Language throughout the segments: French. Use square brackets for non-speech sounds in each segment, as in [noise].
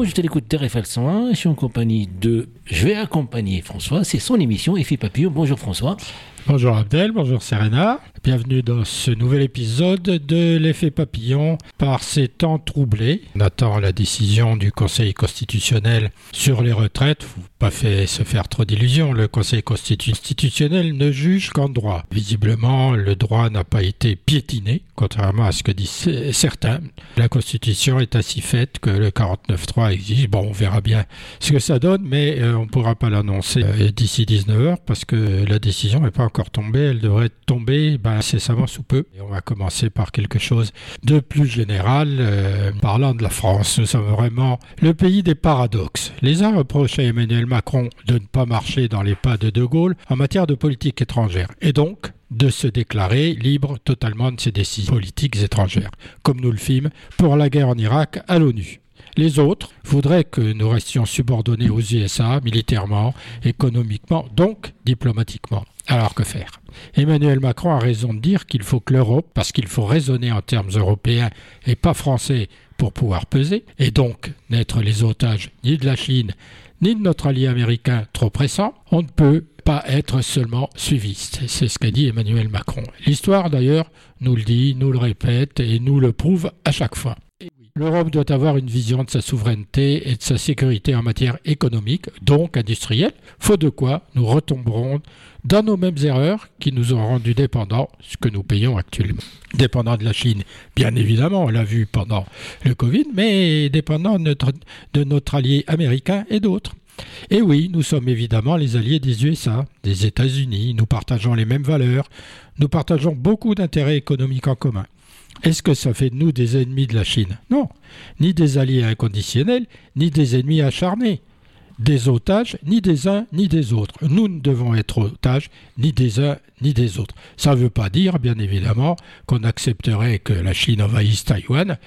Bonjour, je l'écoute TRFL 101, je suis en compagnie de... Je vais accompagner François, c'est son émission Effet Papillon. Bonjour François. Bonjour Abdel, bonjour Serena. Bienvenue dans ce nouvel épisode de l'effet papillon par ces temps troublés. On attend la décision du Conseil constitutionnel sur les retraites. Faut pas fait se faire trop d'illusions. Le Conseil constitutionnel ne juge qu'en droit. Visiblement, le droit n'a pas été piétiné, contrairement à ce que disent certains. La Constitution est ainsi faite que le 49.3 exige. Bon, on verra bien ce que ça donne, mais euh, on ne pourra pas l'annoncer euh, d'ici 19 heures parce que la décision n'est pas tombée. Elle devrait tomber ben, incessamment sous peu. Et on va commencer par quelque chose de plus général, euh, parlant de la France. Nous sommes vraiment le pays des paradoxes. Les uns reprochent à Emmanuel Macron de ne pas marcher dans les pas de De Gaulle en matière de politique étrangère, et donc de se déclarer libre totalement de ses décisions politiques étrangères, comme nous le fîmes pour la guerre en Irak à l'ONU. Les autres voudraient que nous restions subordonnés aux USA militairement, économiquement, donc diplomatiquement. Alors que faire? Emmanuel Macron a raison de dire qu'il faut que l'Europe, parce qu'il faut raisonner en termes européens et pas français pour pouvoir peser, et donc n'être les otages ni de la Chine, ni de notre allié américain trop pressant, on ne peut pas être seulement suiviste. C'est ce qu'a dit Emmanuel Macron. L'histoire d'ailleurs nous le dit, nous le répète et nous le prouve à chaque fois. L'Europe doit avoir une vision de sa souveraineté et de sa sécurité en matière économique, donc industrielle, faute de quoi nous retomberons dans nos mêmes erreurs qui nous ont rendus dépendants, ce que nous payons actuellement. Dépendants de la Chine, bien évidemment, on l'a vu pendant le Covid, mais dépendants de notre, allié américain et d'autres. Et oui, nous sommes évidemment les alliés des USA, des États-Unis, nous partageons les mêmes valeurs, nous partageons beaucoup d'intérêts économiques en commun. Est-ce que ça fait de nous des ennemis de la Chine? Non, ni des alliés inconditionnels, ni des ennemis acharnés, des otages, ni des uns, ni des autres. Nous ne devons être otages ni des uns, ni des autres. Ça ne veut pas dire, bien évidemment, qu'on accepterait que la Chine envahisse Taïwan.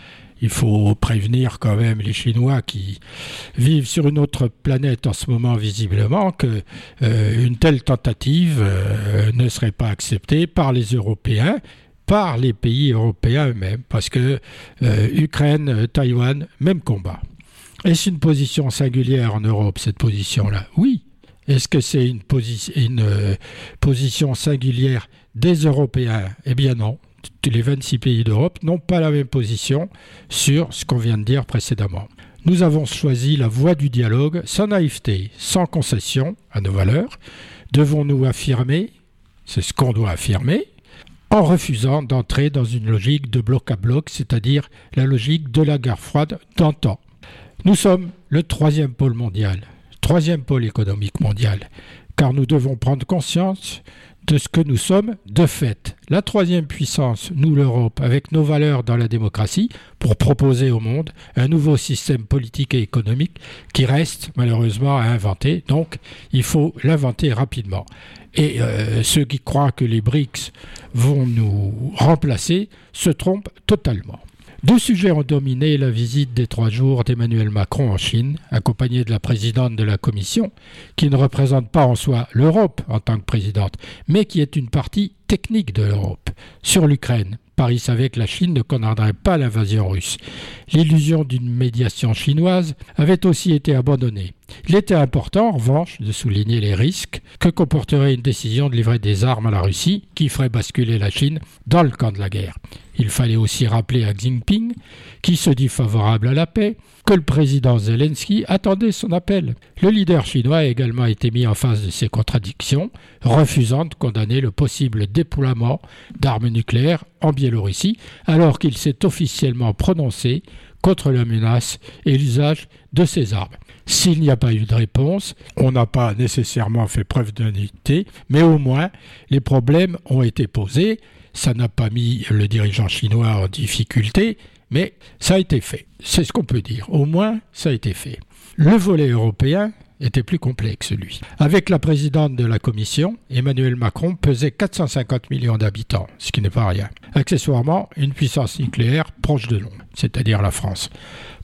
Il faut prévenir quand même les Chinois qui vivent sur une autre planète en ce moment visiblement que euh, une telle tentative euh, ne serait pas acceptée par les Européens par les pays européens eux-mêmes, parce que euh, Ukraine, euh, Taïwan, même combat. Est-ce une position singulière en Europe, cette position-là? Oui. Est-ce que c'est une, euh, position singulière des Européens? Eh bien non. Les 26 pays d'Europe n'ont pas la même position sur ce qu'on vient de dire précédemment. Nous avons choisi la voie du dialogue sans naïveté, sans concession à nos valeurs. Devons-nous affirmer, c'est ce qu'on doit affirmer, en refusant d'entrer dans une logique de bloc à bloc, c'est-à-dire la logique de la guerre froide d'antan. Nous sommes le troisième pôle mondial, troisième pôle économique mondial, car nous devons prendre conscience de ce que nous sommes de fait. La troisième puissance, nous l'Europe, avec nos valeurs dans la démocratie, pour proposer au monde un nouveau système politique et économique qui reste malheureusement à inventer. Donc il faut l'inventer rapidement. Et euh, ceux qui croient que les BRICS vont nous remplacer se trompent totalement. Deux sujets ont dominé la visite des trois jours d'Emmanuel Macron en Chine, accompagné de la présidente de la Commission, qui ne représente pas en soi l'Europe en tant que présidente, mais qui est une partie technique de l'Europe. Sur l'Ukraine, Paris savait que la Chine ne condamnerait pas l'invasion russe. L'illusion d'une médiation chinoise avait aussi été abandonnée. Il était important, en revanche, de souligner les risques que comporterait une décision de livrer des armes à la Russie qui ferait basculer la Chine dans le camp de la guerre. Il fallait aussi rappeler à Xi Jinping, qui se dit favorable à la paix, que le président Zelensky attendait son appel. Le leader chinois a également été mis en face de ces contradictions, refusant de condamner le possible déploiement d'armes nucléaires en Biélorussie, alors qu'il s'est officiellement prononcé contre la menace et l'usage de ces armes. S'il n'y a pas eu de réponse, on n'a pas nécessairement fait preuve d'unité, mais au moins les problèmes ont été posés. Ça n'a pas mis le dirigeant chinois en difficulté, mais ça a été fait. C'est ce qu'on peut dire. Au moins, ça a été fait. Le volet européen était plus complexe, lui. Avec la présidente de la Commission, Emmanuel Macron pesait 450 millions d'habitants, ce qui n'est pas rien. Accessoirement, une puissance nucléaire proche de Londres, c'est-à-dire la France.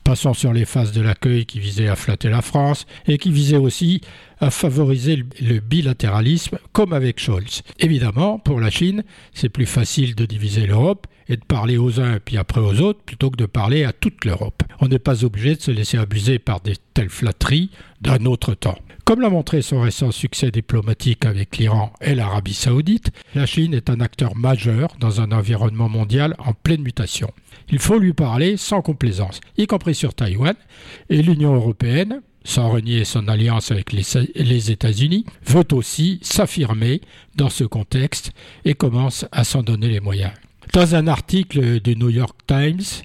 Passons sur les phases de l'accueil qui visaient à flatter la France et qui visaient aussi à favoriser le bilatéralisme, comme avec Scholz. Évidemment, pour la Chine, c'est plus facile de diviser l'Europe et de parler aux uns puis après aux autres plutôt que de parler à toute l'Europe. On n'est pas obligé de se laisser abuser par des telles flatteries d'un autre temps. Comme l'a montré son récent succès diplomatique avec l'Iran et l'Arabie saoudite, la Chine est un acteur majeur dans un environnement mondial en pleine mutation. Il faut lui parler sans complaisance, y compris sur Taïwan, et l'Union européenne, sans renier son alliance avec les, États-Unis, veut aussi s'affirmer dans ce contexte et commence à s'en donner les moyens. Dans un article du New York Times,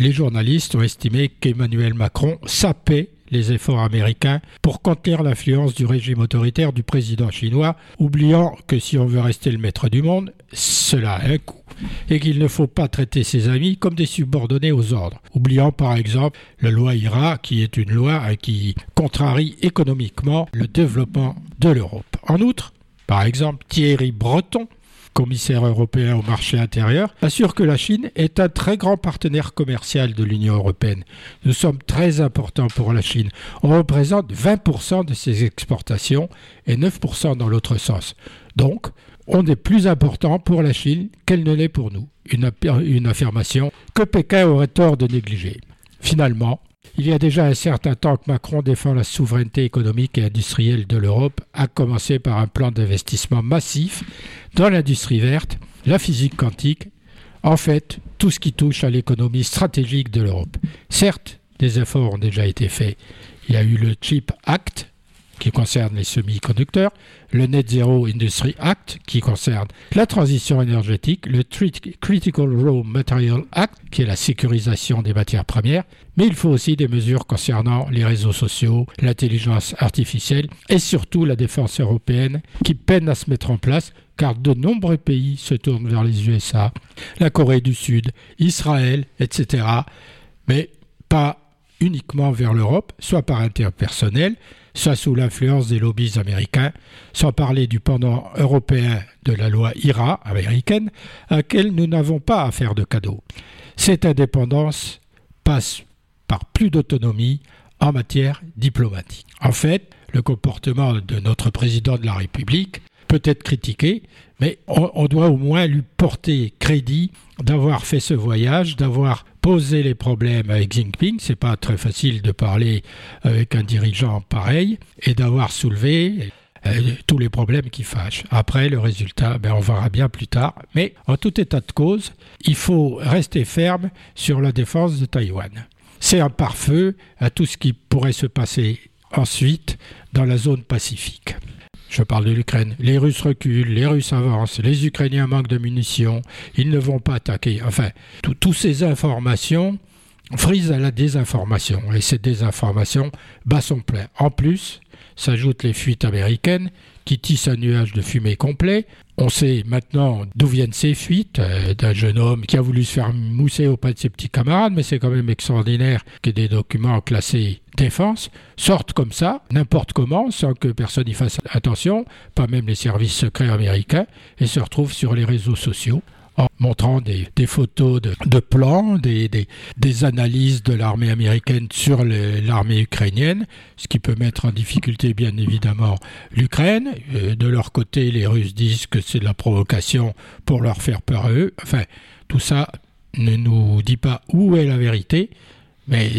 les journalistes ont estimé qu'Emmanuel Macron sapait les efforts américains pour contenir l'influence du régime autoritaire du président chinois, oubliant que si on veut rester le maître du monde, cela a un coût et qu'il ne faut pas traiter ses amis comme des subordonnés aux ordres, oubliant par exemple la loi IRA qui est une loi qui contrarie économiquement le développement de l'Europe. En outre, par exemple, Thierry Breton, commissaire européen au marché intérieur, assure que la Chine est un très grand partenaire commercial de l'Union européenne. Nous sommes très importants pour la Chine. On représente 20% de ses exportations et 9% dans l'autre sens. Donc, on est plus important pour la Chine qu'elle ne l'est pour nous. Une, une affirmation que Pékin aurait tort de négliger. Finalement, il y a déjà un certain temps que Macron défend la souveraineté économique et industrielle de l'Europe, à commencer par un plan d'investissement massif dans l'industrie verte, la physique quantique, en fait, tout ce qui touche à l'économie stratégique de l'Europe. Certes, des efforts ont déjà été faits. Il y a eu le Chip Act, qui concerne les semi-conducteurs, le Net Zero Industry Act qui concerne la transition énergétique, le Critical Raw Material Act qui est la sécurisation des matières premières, mais il faut aussi des mesures concernant les réseaux sociaux, l'intelligence artificielle et surtout la défense européenne qui peine à se mettre en place car de nombreux pays se tournent vers les USA, la Corée du Sud, Israël, etc. Mais pas uniquement vers l'Europe, soit par interpersonnel, soit sous l'influence des lobbies américains, sans parler du pendant européen de la loi IRA américaine, à laquelle nous n'avons pas à faire de cadeaux. Cette indépendance passe par plus d'autonomie en matière diplomatique. En fait, le comportement de notre président de la République peut être critiqué, mais on, doit au moins lui porter crédit d'avoir fait ce voyage, d'avoir posé les problèmes avec Xi Jinping. C'est pas très facile de parler avec un dirigeant pareil et d'avoir soulevé euh, tous les problèmes qui fâchent. Après, le résultat, ben, on verra bien plus tard. Mais en tout état de cause, il faut rester ferme sur la défense de Taïwan. C'est un pare-feu à tout ce qui pourrait se passer ensuite dans la zone pacifique. Je parle de l'Ukraine. Les Russes reculent, les Russes avancent, les Ukrainiens manquent de munitions, ils ne vont pas attaquer. Enfin, toutes ces informations frisent à la désinformation. Et ces désinformations bas son plein. En plus, s'ajoutent les fuites américaines qui tissent un nuage de fumée complet. On sait maintenant d'où viennent ces fuites, euh, d'un jeune homme qui a voulu se faire mousser auprès de ses petits camarades, mais c'est quand même extraordinaire que des documents classés défense sortent comme ça, n'importe comment, sans que personne y fasse attention, pas même les services secrets américains, et se retrouvent sur les réseaux sociaux en montrant des, photos de, plans, des, des, analyses de l'armée américaine sur l'armée ukrainienne, ce qui peut mettre en difficulté bien évidemment l'Ukraine. Euh, de leur côté, les Russes disent que c'est de la provocation pour leur faire peur à eux. Enfin, tout ça ne nous dit pas où est la vérité, mais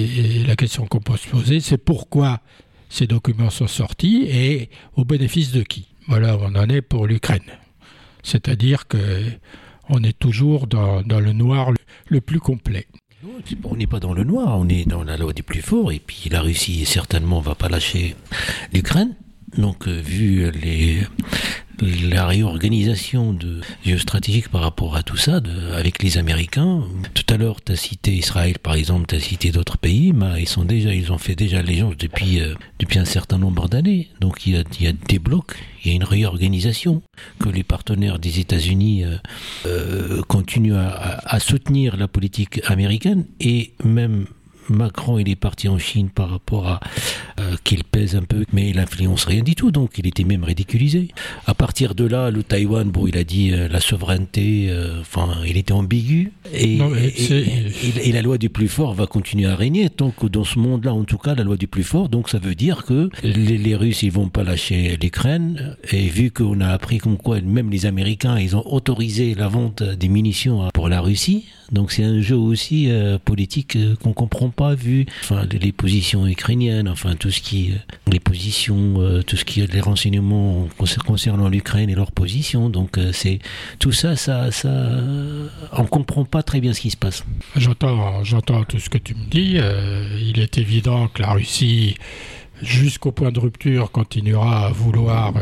la question qu'on peut se poser, c'est pourquoi ces documents sont sortis et au bénéfice de qui? Voilà, on en est pour l'Ukraine. C'est-à-dire que on est toujours dans, le noir le, plus complet. On n'est pas dans le noir, on est dans la loi des plus forts, et puis la Russie certainement va pas lâcher l'Ukraine. Donc, euh, vu les, la réorganisation de géostratégique par rapport à tout ça avec les Américains. Tout à l'heure, tu as cité Israël, par exemple, tu as cité d'autres pays, mais ils sont déjà, ils ont fait déjà allégeance depuis, euh, depuis un certain nombre d'années. Donc il y, a, y a des blocs, il y a une réorganisation que les partenaires des États-Unis euh, euh, continuent à, à, soutenir la politique américaine et même Macron, il est parti en Chine par rapport à euh, qu'il pèse un peu, mais il influence rien du tout, donc il était même ridiculisé. À partir de là, le Taïwan, bon, il a dit euh, la souveraineté, euh, enfin, il était ambigu, et, et, la loi du plus fort va continuer à régner, tant que dans ce monde-là, en tout cas, la loi du plus fort, donc ça veut dire que les, les Russes, ils vont pas lâcher l'Ukraine, et vu qu'on a appris comme quoi, même les Américains, ils ont autorisé la vente des munitions pour la Russie, donc c'est un jeu aussi politique qu'on comprend pas vu enfin les positions ukrainiennes, enfin tout ce qui les positions, euh, tout ce qui les renseignements concernant l'Ukraine et leur position. Donc euh, c'est tout ça, ça, ça, on comprend pas très bien ce qui se passe. J'entends, j'entends tout ce que tu me dis. Euh, il est évident que la Russie jusqu'au point de rupture, continuera à vouloir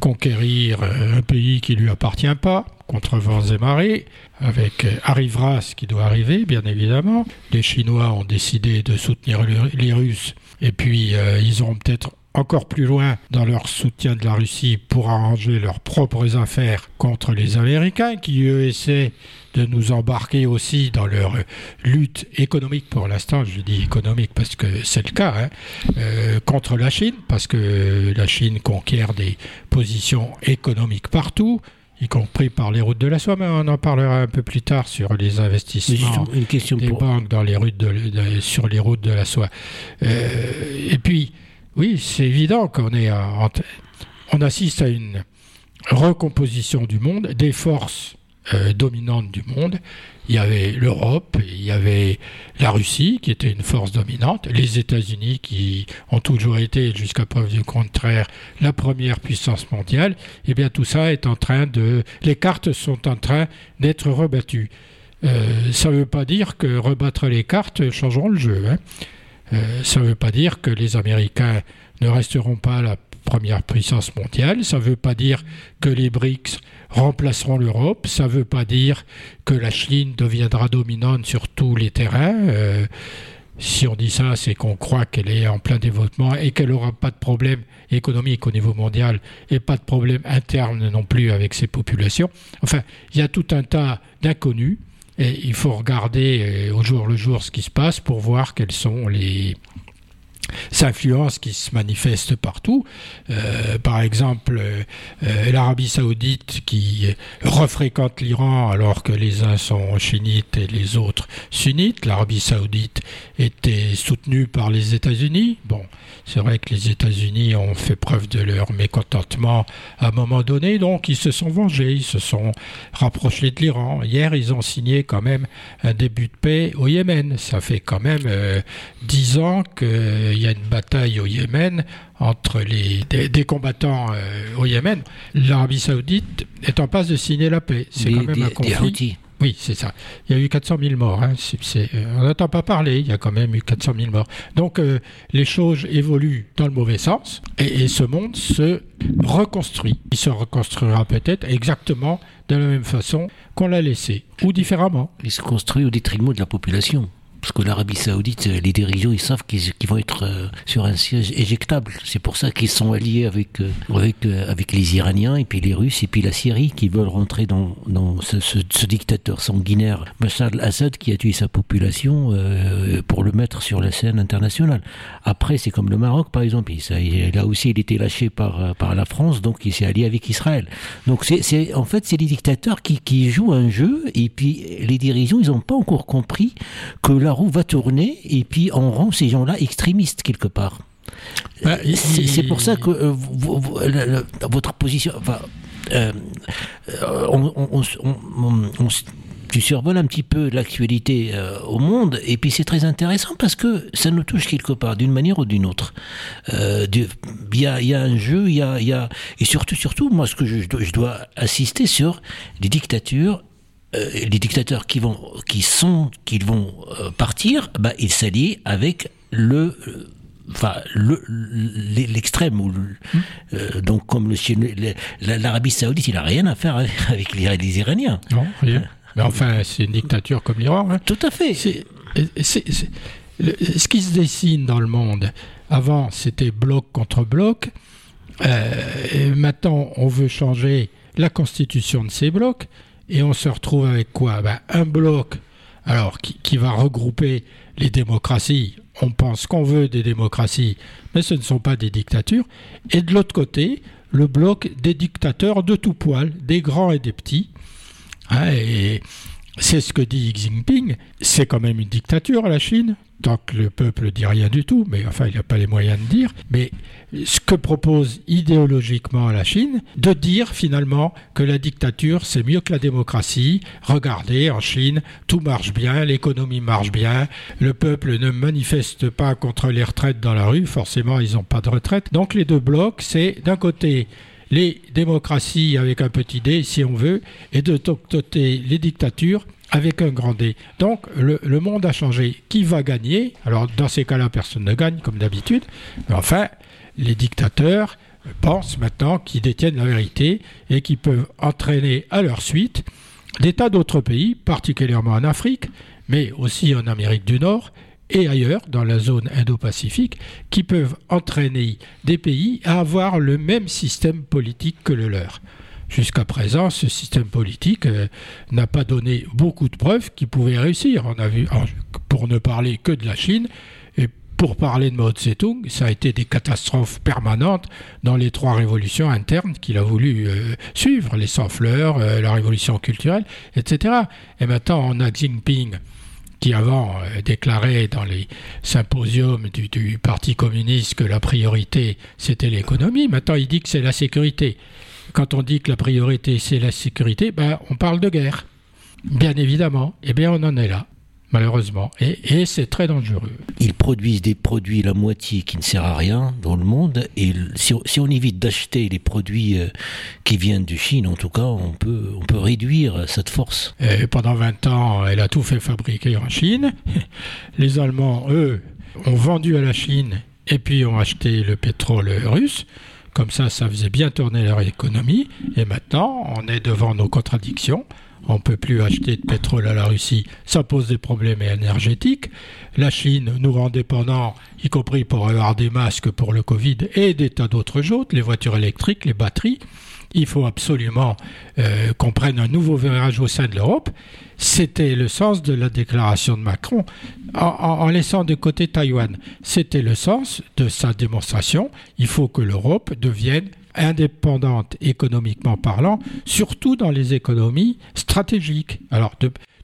conquérir un pays qui lui appartient pas, contre vents et marées, avec arrivera ce qui doit arriver, bien évidemment. Les Chinois ont décidé de soutenir les Russes, et puis ils auront peut-être encore plus loin dans leur soutien de la Russie pour arranger leurs propres affaires contre les Américains qui eux essaient de nous embarquer aussi dans leur lutte économique pour l'instant, je dis économique parce que c'est le cas, hein, euh, contre la Chine, parce que la Chine conquiert des positions économiques partout, y compris par les routes de la soie, mais on en parlera un peu plus tard sur les investissements une question des banques dans les routes de, sur les routes de la soie. Euh, et puis, oui, c'est évident qu'on est on assiste à une recomposition du monde, des forces euh, dominantes du monde. Il y avait l'Europe, il y avait la Russie qui était une force dominante, les États-Unis qui ont toujours été, jusqu'à preuve du contraire, la première puissance mondiale. Et eh bien tout ça est en train de, les cartes sont en train d'être rebattues. Euh, ça ne veut pas dire que rebattre les cartes changeront le jeu. Hein. Euh, ça ne veut pas dire que les Américains ne resteront pas la première puissance mondiale, ça ne veut pas dire que les BRICS remplaceront l'Europe, ça ne veut pas dire que la Chine deviendra dominante sur tous les terrains. Euh, si on dit ça, c'est qu'on croit qu'elle est en plein développement et qu'elle n'aura pas de problème économique au niveau mondial et pas de problème interne non plus avec ses populations. Enfin, il y a tout un tas d'inconnus. Et il faut regarder euh, au jour le jour ce qui se passe pour voir quelles sont les influences qui se manifestent partout. Euh, par exemple, euh, l'Arabie saoudite qui refréquente l'Iran alors que les uns sont chiites et les autres sunnites. L'Arabie saoudite était soutenue par les États-Unis. Bon, c'est vrai que les États-Unis ont fait preuve de leur mécontentement à un moment donné, donc ils se sont vengés, ils se sont rapprochés de l'Iran. Hier, ils ont signé quand même un début de paix au Yémen. Ça fait quand même euh, dix ans qu'il y a une bataille au Yémen entre les, des, combattants euh, au Yémen. L'Arabie saoudite est en passe de signer la paix. C'est quand même un conflit. Oui, c'est ça. Il y a eu 400 000 morts. Hein. Euh, on n'entend pas parler, il y a quand même eu 400 000 morts. Donc euh, les choses évoluent dans le mauvais sens et, ce monde se reconstruit. Il se reconstruira peut-être exactement de la même façon qu'on l'a laissé, ou différemment. Il se construit au détriment de la population. Parce que l'Arabie Saoudite, les dirigeants, ils savent qu'ils vont être euh, sur un siège éjectable. C'est pour ça qu'ils sont alliés avec, euh, euh, avec les Iraniens et puis les Russes et puis la Syrie qui veulent rentrer dans, dans ce, dictateur sanguinaire, Bachar al-Assad, qui a tué sa population pour le mettre sur la scène internationale. Après, c'est comme le Maroc, par exemple. Là aussi, il était lâché par, par la France, donc il s'est allié avec Israël. Donc, c'est en fait, c'est les dictateurs qui, qui jouent un jeu et puis les dirigeants, ils n'ont pas encore compris que là, roue va tourner et puis on rend ces gens-là extrémistes quelque part. Bah, c'est pour ça que euh, votre position. Enfin, euh, on, on, tu survoles un petit peu l'actualité euh, au monde, et puis c'est très intéressant parce que ça nous touche quelque part, d'une manière ou d'une autre. Il y, a, y, a, un jeu, il y a, y a, et surtout, surtout, moi, ce que je, je dois assister sur les dictatures euh, les dictateurs qui vont, qui sont, qui vont euh, partir, bah, ils s'allient avec le, euh, enfin l'extrême ou hmm. donc comme le l'Arabie Saoudite, il a rien à faire [laughs] avec les, Iraniens. Non, rien. Mais enfin, c'est une dictature comme l'Iran. Hein. Tout à fait. ce qui se dessine dans le monde, avant c'était bloc contre bloc. et maintenant, on veut changer la constitution de ces blocs et on se retrouve avec quoi? Ben, Un bloc alors qui, va regrouper les démocraties, on pense qu'on veut des démocraties, mais ce ne sont pas des dictatures. Et de l'autre côté, le bloc des dictateurs de tout poil, des grands et des petits. Hein, et c'est ce que dit Xi Jinping. C'est quand même une dictature, la Chine tant que le peuple dit rien du tout, mais enfin il n'a pas les moyens de dire, mais ce que propose idéologiquement la Chine, de dire finalement que la dictature c'est mieux que la démocratie. Regardez, en Chine, tout marche bien, l'économie marche bien, le peuple ne manifeste pas contre les retraites dans la rue, forcément ils n'ont pas de retraite. Donc les deux blocs, c'est d'un côté les démocraties avec un petit dé, si on veut, et de côté les dictatures avec un grand D. Donc le, monde a changé. Qui va gagner? Alors dans ces cas-là, personne ne gagne comme d'habitude. Mais enfin, les dictateurs pensent maintenant qu'ils détiennent la vérité et qu'ils peuvent entraîner à leur suite des tas d'autres pays, particulièrement en Afrique, mais aussi en Amérique du Nord et ailleurs, dans la zone Indo-Pacifique, qui peuvent entraîner des pays à avoir le même système politique que le leur. Jusqu'à présent, ce système politique euh, n'a pas donné beaucoup de preuves qu'il pouvait réussir. On a vu, pour ne parler que de la Chine, et pour parler de Mao Tse-tung, ça a été des catastrophes permanentes dans les trois révolutions internes qu'il a voulu euh, suivre, les sans-fleurs, euh, la révolution culturelle, etc. Et maintenant, on a Xi Jinping qui avant déclarait dans les symposiums du, du, Parti communiste que la priorité c'était l'économie, maintenant il dit que c'est la sécurité quand on dit que la priorité c'est la sécurité, ben, on parle de guerre. Bien évidemment, eh bien on en est là, malheureusement, et, c'est très dangereux. Ils produisent des produits la moitié qui ne servent à rien dans le monde, et si, on évite d'acheter les produits euh, qui viennent de Chine, en tout cas, on peut, on peut réduire cette force. Et pendant 20 ans, elle a tout fait fabriquer en Chine. [laughs] Les Allemands, eux, ont vendu à la Chine et puis ont acheté le pétrole russe. Comme ça, ça faisait bien tourner leur économie. Et maintenant, on est devant nos contradictions. On ne peut plus acheter de pétrole à la Russie, ça pose des problèmes énergétiques. La Chine nous rend dépendants, y compris pour avoir des masques pour le Covid et des tas d'autres choses, les voitures électriques, les batteries. Il faut absolument euh, qu'on prenne un nouveau virage au sein de l'Europe. C'était le sens de la déclaration de Macron en, laissant de côté Taïwan. C'était le sens de sa démonstration. Il faut que l'Europe devienne indépendante économiquement parlant, surtout dans les économies stratégiques.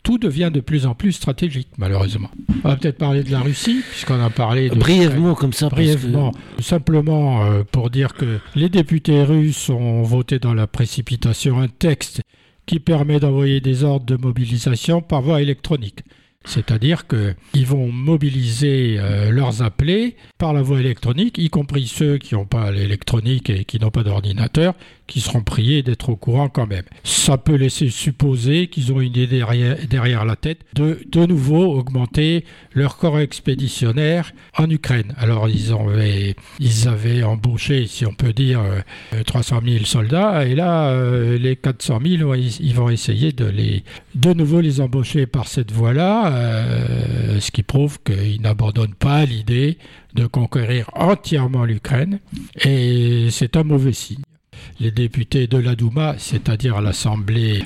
Tout devient de plus en plus stratégique, malheureusement. On va peut-être parler de la Russie, puisqu'on a parlé de... Brièvement, comme ça. Brièvement. Simplement euh, pour dire que les députés russes ont voté dans la précipitation un texte qui permet d'envoyer des ordres de mobilisation par voie électronique. C'est-à-dire qu'ils vont mobiliser euh, leurs appelés par la voie électronique, y compris ceux qui n'ont pas l'électronique et qui n'ont pas d'ordinateur, qui seront priés d'être au courant quand même. Ça peut laisser supposer qu'ils ont une idée derrière, la tête de de nouveau augmenter leur corps expéditionnaire en Ukraine. Alors ils avaient, ils avaient embauché, si on peut dire, 300 euh, 000 soldats et là, euh, les 400 000, ils vont essayer de les de nouveau les embaucher par cette voie-là, euh, ce qui prouve qu'ils n'abandonnent pas l'idée de conquérir entièrement l'Ukraine et c'est un mauvais signe les députés de la Douma, c'est-à-dire l'Assemblée,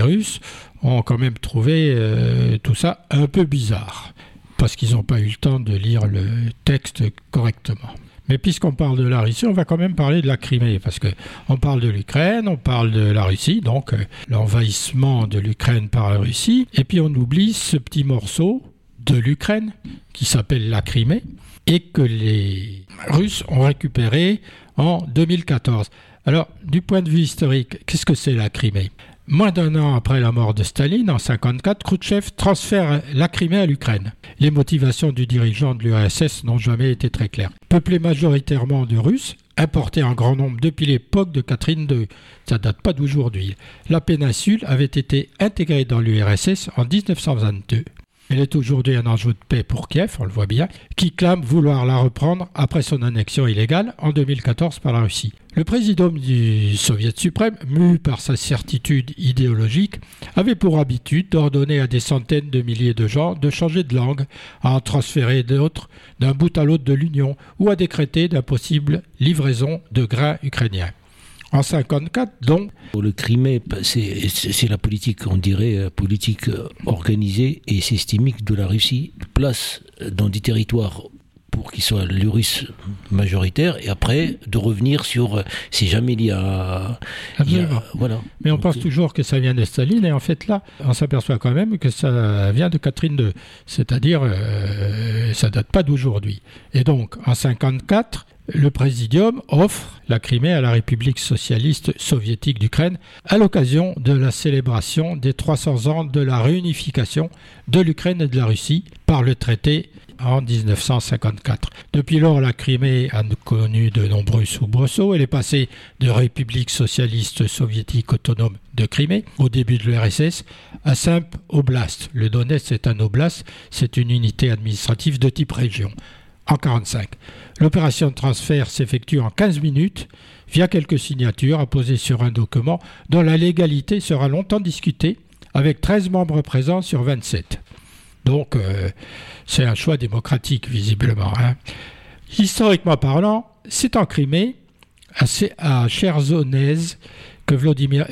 russe, ont quand même trouvé euh, tout ça un peu bizarre, parce qu'ils n'ont pas eu le temps de lire le texte correctement. Mais puisqu'on parle de la Russie, on va quand même parler de la Crimée, parce que on parle de l'Ukraine, on parle de la Russie, donc euh, l'envahissement de l'Ukraine par la Russie, et puis on oublie ce petit morceau de l'Ukraine qui s'appelle la Crimée, et que les Russes ont récupéré en 2014. Alors, du point de vue historique, qu'est-ce que c'est la Crimée? Moins d'un an après la mort de Staline, en 1954, Khrouchtchev transfère la Crimée à l'Ukraine. Les motivations du dirigeant de l'URSS n'ont jamais été très claires. Peuplée majoritairement de Russes, importés en grand nombre depuis l'époque de Catherine II, ça date pas d'aujourd'hui, la péninsule avait été intégrée dans l'URSS en 1922. Elle est aujourd'hui un enjeu de paix pour Kiev, on le voit bien, qui clame vouloir la reprendre après son annexion illégale en 2014 par la Russie. Le président du Soviet suprême, mu par sa certitude idéologique, avait pour habitude d'ordonner à des centaines de milliers de gens de changer de langue, à en transférer d'autres d'un bout à l'autre de l'Union ou à décréter d'impossibles livraisons de grains ukrainiens. En 54, donc. Le Crimée, c'est la politique, on dirait, euh, politique organisée et systémique de la Russie. Place dans des territoires pour qu'ils soient les Russes majoritaires et après de revenir sur si jamais il y a, voilà. Mais on pense toujours que ça vient de Staline et en fait là on s'aperçoit quand même que ça vient de Catherine II, c'est-à-dire euh, ça date pas d'aujourd'hui. Et donc en 54 le Présidium offre la Crimée à la République socialiste soviétique d'Ukraine à l'occasion de la célébration des 300 ans de la réunification de l'Ukraine et de la Russie par le traité en 1954. Depuis lors, la Crimée a connu de nombreux soubresauts. Elle est passée de République socialiste soviétique autonome de Crimée au début de l'URSS à simple oblast. Le Donetsk est un oblast, c'est une unité administrative de type région. En 1945, l'opération de transfert s'effectue en 15 minutes via quelques signatures apposées sur un document dont la légalité sera longtemps discutée avec 13 membres présents sur 27. Donc, euh, c'est un choix démocratique, visiblement. Hein. Historiquement parlant, c'est en Crimée, à Chersonèse, que Volodymyr,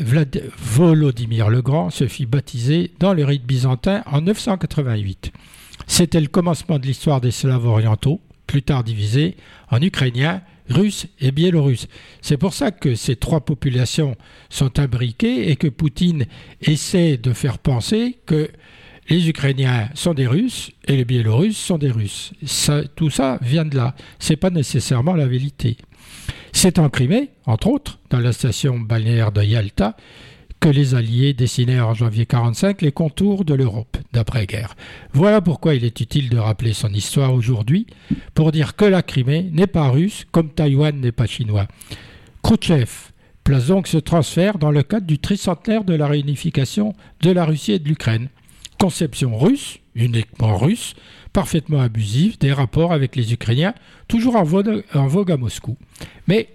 Volodymyr le Grand se fit baptiser dans le rite byzantin en 988. C'était le commencement de l'histoire des Slaves orientaux, plus tard divisés en Ukrainiens, Russes et Biélorusses. C'est pour ça que ces trois populations sont imbriquées et que Poutine essaie de faire penser que les Ukrainiens sont des Russes et les Biélorusses sont des Russes. tout ça vient de là. C'est pas nécessairement la vérité. C'est en Crimée, entre autres, dans la station balnéaire de Yalta, que les Alliés dessinèrent en janvier 1945 les contours de l'Europe d'après-guerre. Voilà pourquoi il est utile de rappeler son histoire aujourd'hui pour dire que la Crimée n'est pas russe comme Taïwan n'est pas chinois. Khrouchtchev place donc ce transfert dans le cadre du tricentenaire de la réunification de la Russie et de l'Ukraine conception russe, uniquement russe, parfaitement abusive des rapports avec les Ukrainiens, toujours en vogue, à Moscou, mais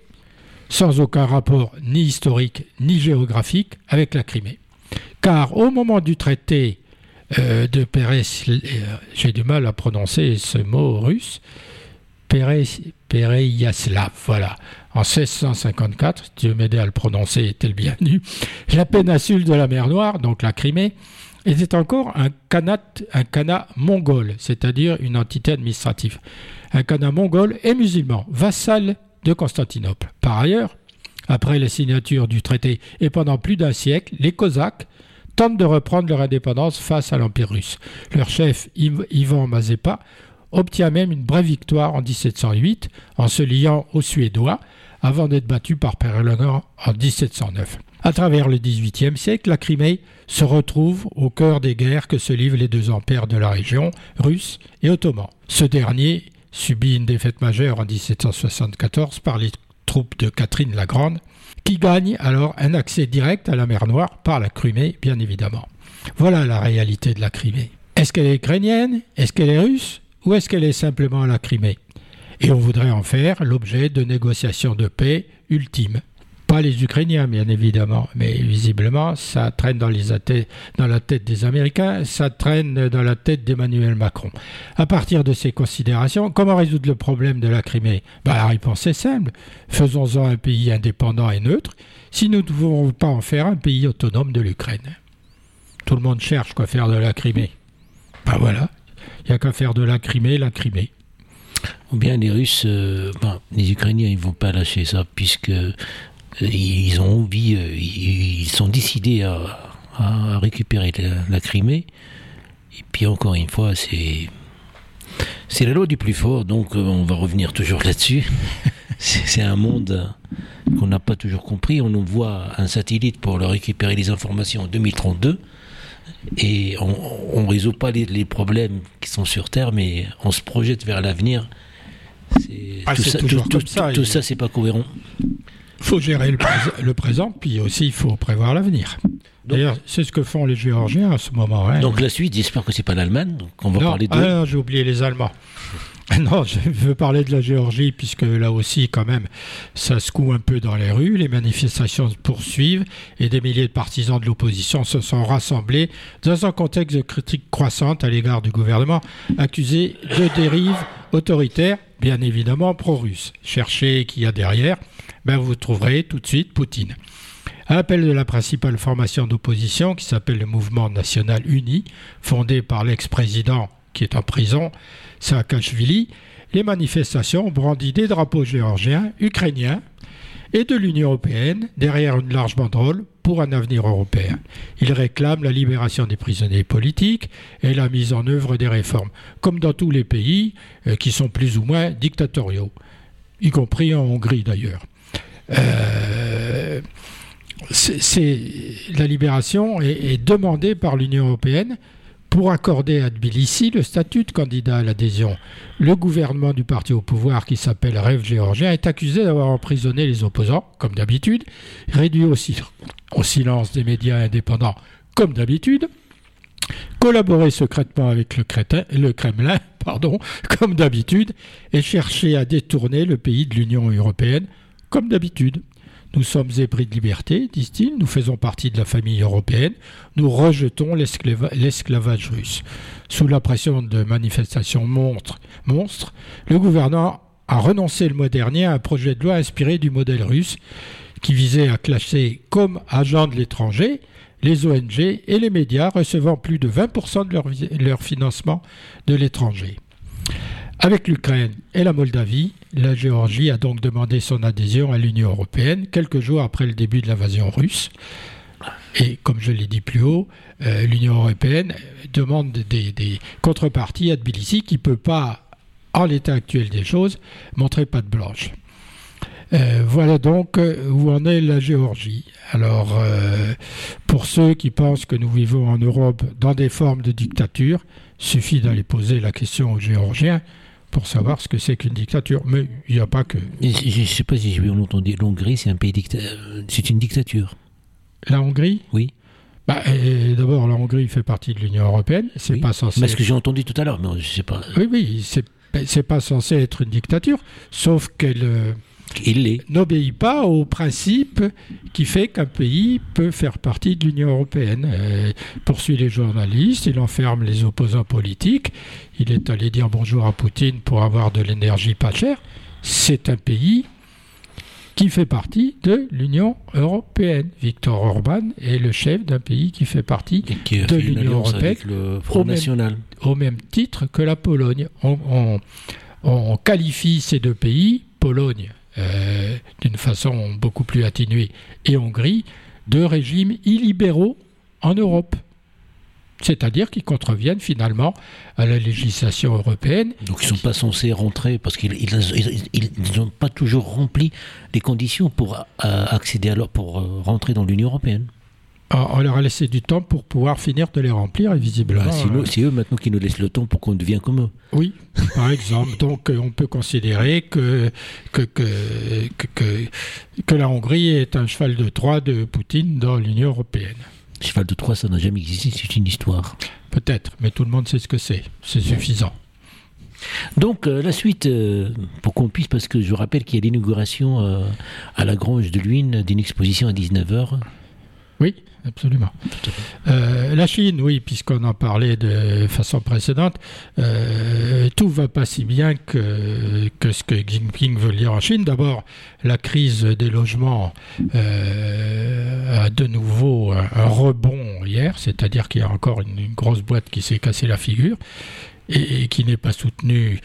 sans aucun rapport ni historique ni géographique avec la Crimée. Car au moment du traité euh, de Pérez, euh, j'ai du mal à prononcer ce mot russe, Pereyaslav, voilà, en 1654, Dieu m'aidait à le prononcer, était le bienvenu, la péninsule de la mer Noire, donc la Crimée, était encore un Khanat, mongol, c'est-à-dire une entité administrative. Un Khanat mongol et musulman, vassal de Constantinople. Par ailleurs, après la signature du traité et pendant plus d'un siècle, les Cosaques tentent de reprendre leur indépendance face à l'Empire russe. Leur chef, Ivan Mazepa, obtient même une brève victoire en 1708 en se liant aux Suédois avant d'être battu par Nord en 1709. À travers le XVIIIe siècle, la Crimée se retrouve au cœur des guerres que se livrent les deux empires de la région, russe et ottoman. Ce dernier subit une défaite majeure en 1774 par les troupes de Catherine la Grande, qui gagne alors un accès direct à la mer Noire par la Crimée, bien évidemment. Voilà la réalité de la Crimée. Est-ce qu'elle est ukrainienne? Est-ce qu'elle est russe? Ou est-ce qu'elle est simplement la Crimée? Et on voudrait en faire l'objet de négociations de paix ultimes. Pas les Ukrainiens, bien évidemment, mais visiblement, ça traîne dans, les dans la tête des Américains, ça traîne dans la tête d'Emmanuel Macron. À partir de ces considérations, comment résoudre le problème de la Crimée? Bah, La réponse est simple. Faisons-en un pays indépendant et neutre, si nous ne pouvons pas en faire un pays autonome de l'Ukraine. Tout le monde cherche quoi faire de la Crimée. Ben voilà, il n'y a qu'à faire de la Crimée, la Crimée. Ou bien les Russes, euh, les Ukrainiens, ils vont pas lâcher ça, puisque ils ont envie, euh, ils sont décidés à, récupérer la, Crimée. Et puis encore une fois, c'est c'est la loi du plus fort, donc euh, on va revenir toujours là-dessus. [laughs] c'est un monde qu'on n'a pas toujours compris. On voit un satellite pour leur récupérer les informations en 2032 et on ne résout pas les, problèmes qui sont sur Terre, mais on se projette vers l'avenir. Ah, tout, ça, tout, ça, tout ça, c'est pas cohérent. Il faut gérer le, présent, puis aussi il faut prévoir l'avenir. D'ailleurs, c'est ce que font les Géorgiens à ce moment. Hein. Donc la suite, j'espère que c'est pas l'Allemagne. On va parler de. Ah, j'ai oublié les Allemands. [laughs] Non, je veux parler de la Géorgie puisque là aussi, quand même, ça secoue un peu dans les rues. Les manifestations se poursuivent et des milliers de partisans de l'opposition se sont rassemblés dans un contexte de critique croissante à l'égard du gouvernement, accusé de dérive autoritaire bien évidemment pro-russe. Cherchez qui y a derrière, ben vous trouverez tout de suite Poutine. À l'appel de la principale formation d'opposition, qui s'appelle le Mouvement National Uni, fondé par l'ex-président qui est en prison, Saakashvili, les manifestations ont brandi des drapeaux géorgiens, ukrainiens et de l'Union européenne derrière une large banderole pour un avenir européen. Ils réclament la libération des prisonniers politiques et la mise en œuvre des réformes, comme dans tous les pays euh, qui sont plus ou moins dictatoriaux, y compris en Hongrie d'ailleurs. Euh, la libération est demandée par l'Union européenne pour accorder à Tbilissi le statut de candidat à l'adhésion. Le gouvernement du parti au pouvoir, qui s'appelle Rêve géorgien, est accusé d'avoir emprisonné les opposants, comme d'habitude, réduit au silence des médias indépendants, comme d'habitude, collaboré secrètement avec le, le Kremlin, [laughs] pardon, comme d'habitude, et cherché à détourner le pays de l'Union européenne, comme d'habitude. Nous sommes épris de liberté, disent-ils, nous faisons partie de la famille européenne, nous rejetons l'esclavage russe. Sous la pression de manifestations monstres, le gouvernement a renoncé le mois dernier à un projet de loi inspiré du modèle russe qui visait à classer comme agents de l'étranger les ONG et les médias recevant plus de 20% de leur, leur financement de l'étranger. Avec l'Ukraine et la Moldavie, la Géorgie a donc demandé son adhésion à l'Union européenne quelques jours après le début de l'invasion russe. Et comme je l'ai dit plus haut, euh, l'Union européenne demande des, contreparties à Tbilissi qui ne peut pas, en l'état actuel des choses, montrer pas de blanche. Euh, voilà donc où en est la Géorgie. Alors, euh, pour ceux qui pensent que nous vivons en Europe dans des formes de dictature, suffit d'aller poser la question aux Géorgiens pour savoir ce que c'est qu'une dictature. Mais il n'y a pas que. Je ne sais pas si j'ai bien entendu. L'Hongrie, c'est un pays c'est une dictature. La Hongrie? Oui. Bah, D'abord, la Hongrie fait partie de l'Union européenne. C'est pas censé. Mais ce que j'ai entendu tout à l'heure, mais je sais pas. Oui, oui, c'est pas censé être une dictature, sauf qu'elle euh, il n'obéit pas au principe qui fait qu'un pays peut faire partie de l'Union européenne. Il euh, poursuit les journalistes, il enferme les opposants politiques, il est allé dire bonjour à Poutine pour avoir de l'énergie pas chère. C'est un pays qui fait partie de l'Union européenne. Victor Orban est le chef d'un pays qui fait partie de l'Union européenne au, National. Même, au même titre que la Pologne. on qualifie ces deux pays, Pologne euh, d'une façon beaucoup plus atténuée, et Hongrie, de régimes illibéraux en Europe. C'est-à-dire qu'ils contreviennent finalement à la législation européenne. Donc ils ne sont pas censés rentrer parce qu'ils n'ont pas toujours rempli les conditions pour euh, accéder alors pour euh, rentrer dans l'Union européenne. On leur a laissé du temps pour pouvoir finir de les remplir, et visiblement. Bah, c'est eux maintenant qui nous laissent le temps pour qu'on devienne comme eux. Oui, par exemple. [laughs] Donc, euh, on peut considérer que que, que, que, que, la Hongrie est un cheval de Troie de Poutine dans l'Union européenne. Cheval de Troie, ça n'a jamais existé, c'est une histoire. Peut-être, mais tout le monde sait ce que c'est. C'est suffisant. Donc euh, la suite, euh, pour qu'on puisse, parce que je rappelle qu'il y a l'inauguration à la Grange de Luynes d'une exposition à 19h. Oui, absolument. Euh, la Chine, oui, puisqu'on en parlait de façon précédente, euh, tout va pas si bien que, ce que Xi Jinping veut dire en Chine. D'abord, la crise des logements euh, a de nouveau un, rebond hier, c'est-à-dire qu'il y a encore une grosse boîte qui s'est cassée la figure et, qui n'est pas soutenu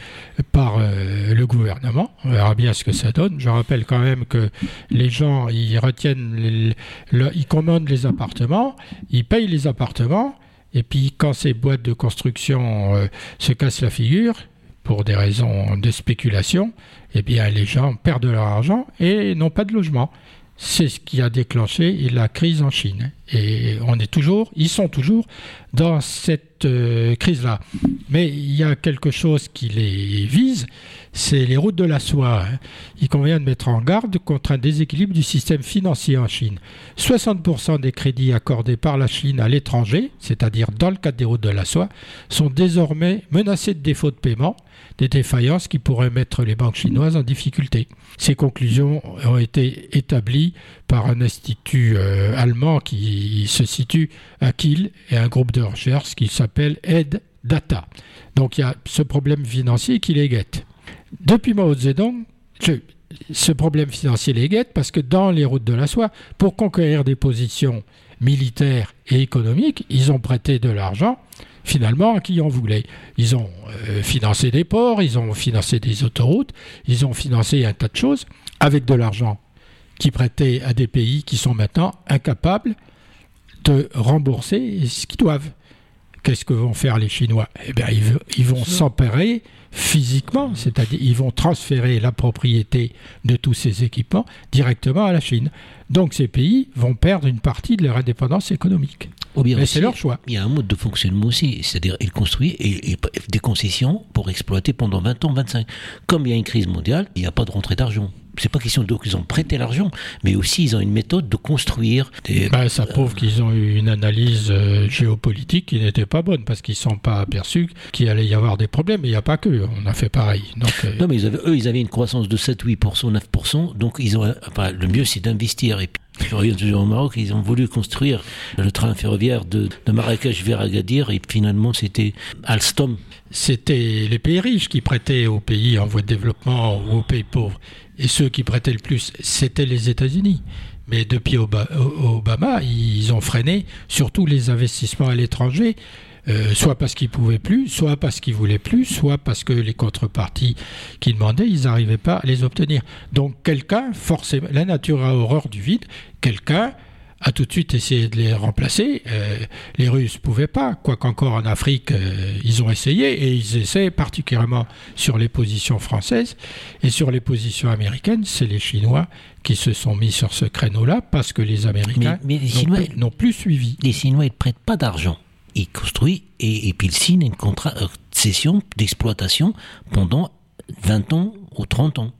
par euh, le gouvernement. On verra bien ce que ça donne. Je rappelle quand même que les gens, ils retiennent, ils commandent les appartements, ils payent les appartements, et puis quand ces boîtes de construction euh, se cassent la figure, pour des raisons de spéculation, eh bien les gens perdent leur argent et n'ont pas de logement c'est ce qui a déclenché la crise en Chine. Et on est toujours, ils sont toujours dans cette euh, crise-là. Mais il y a quelque chose qui les vise, c'est les routes de la soie. Hein. Il convient de mettre en garde contre un déséquilibre du système financier en Chine. 60% des crédits accordés par la Chine à l'étranger, c'est-à-dire dans le cadre des routes de la soie, sont désormais menacés de défaut de paiement des défaillances qui pourraient mettre les banques chinoises en difficulté. Ces conclusions ont été établies par un institut euh, allemand qui se situe à Kiel et un groupe de recherche qui s'appelle Ed Donc il y a ce problème financier qui les guette. Depuis Mao Zedong, ce problème financier les guette parce que dans les routes de la soie, pour conquérir des positions militaires et économiques, ils ont prêté de l'argent finalement à qui en voulait. Ils ont euh, financé des ports, ils ont financé des autoroutes, ils ont financé un tas de choses avec de l'argent qui prêtait à des pays qui sont maintenant incapables de rembourser ce qu'ils doivent. Qu'est-ce que vont faire les Chinois? Eh bien, ils, vont s'emparer physiquement, c'est-à-dire ils vont transférer la propriété de tous ces équipements directement à la Chine. Donc ces pays vont perdre une partie de leur indépendance économique. Mais c'est leur choix. Il y a un mode de fonctionnement aussi, c'est-à-dire ils construisent et, des concessions pour exploiter pendant 20 ans, 25. Comme il y a une crise mondiale, il n'y a pas de rentrée d'argent c'est pas question qu'ils ont prêté l'argent, mais aussi ils ont une méthode de construire des. Bah, ça prouve qu'ils ont eu une analyse euh, géopolitique qui n'était pas bonne parce qu'ils ne sont pas aperçus qu'il allait y avoir des problèmes. Il n'y a pas que, on a fait pareil. Donc, euh, Non, mais ils avaient, eux, ils avaient une croissance de 7, 8%, 9%. Donc ils ont, enfin, le mieux, c'est d'investir. Et puis, je reviens toujours au Maroc, ils ont voulu construire le train ferroviaire de, de Marrakech vers Agadir et finalement c'était Alstom. C'était les pays riches qui prêtaient aux pays en voie de développement ou aux pays pauvres. Et ceux qui prêtaient le plus, c'était les États-Unis. Mais depuis Obama, ils ont freiné surtout les investissements à l'étranger, euh, soit parce qu'ils pouvaient plus, soit parce qu'ils voulaient plus, soit parce que les contreparties qu'ils demandaient, ils n'arrivaient pas à les obtenir. Donc quelqu'un, forcément, la nature a horreur du vide, quelqu'un a tout de suite essayé de les remplacer. Euh, les Russes ne pouvaient pas, quoiqu'encore en Afrique, euh, ils ont essayé, et ils essaient particulièrement sur les positions françaises. Et sur les positions américaines, c'est les Chinois qui se sont mis sur ce créneau-là parce que les Américains n'ont plus, suivi. Les Chinois ne prêtent pas d'argent. Ils construisent et, puis ils signent une contrat, euh, cession d'exploitation pendant 20 ans ou 30 ans.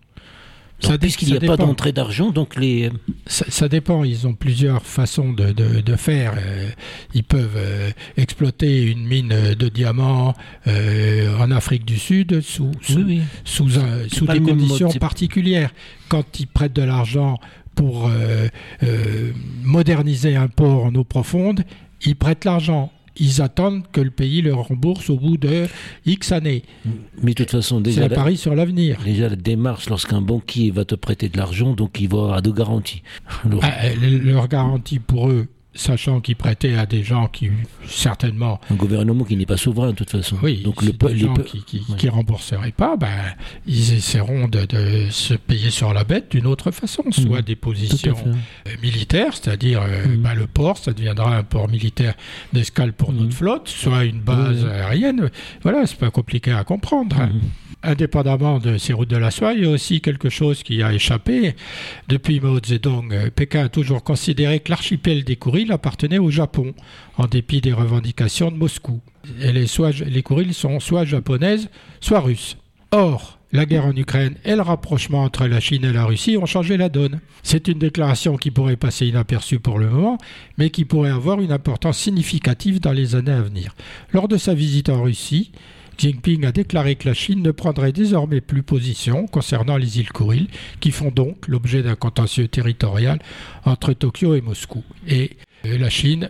Puisqu'il n'y a pas d'entrée d'argent, donc les... Ça, dépend, ils ont plusieurs façons de, de, faire. Euh, ils peuvent euh, exploiter une mine de diamants euh, en Afrique du Sud sous, sous, sous, sous des conditions particulières. Quand ils prêtent de l'argent pour moderniser un port en eau profonde, ils prêtent l'argent ils attendent que le pays leur rembourse au bout de X années. Mais de toute façon, déjà. C'est un pari sur l'avenir. Déjà, la démarche, lorsqu'un banquier va te prêter de l'argent, donc il va avoir de garanties. Ah, leur garantie pour eux, sachant qu'ils prêtaient à des gens qui certainement un gouvernement qui n'est pas souverain de toute façon. Oui donc le des gens qui, qui, rembourseraient pas ben ils essaieront de, se payer sur la bête d'une autre façon soit des positions euh, militaires c'est-à-dire ben, le port ça deviendra un port militaire d'escale pour notre mhm. flotte soit une base aérienne. Voilà c'est pas compliqué à comprendre indépendamment de ces routes de la soie, il y a aussi quelque chose qui a échappé. Depuis Mao Zedong, euh, Pékin a toujours considéré que l'archipel des Kourils appartenait au Japon, en dépit des revendications de Moscou. Les, les Kourils sont soit japonaises, soit russes. Or, la guerre en Ukraine et le rapprochement entre la Chine et la Russie ont changé la donne. C'est une déclaration qui pourrait passer inaperçue pour le moment, mais qui pourrait avoir une importance significative dans les années à venir. Lors de sa visite en Russie, Jinping a déclaré que la Chine ne prendrait désormais plus position concernant les îles Kouril, qui font donc l'objet d'un contentieux territorial entre Tokyo et Moscou. Et la Chine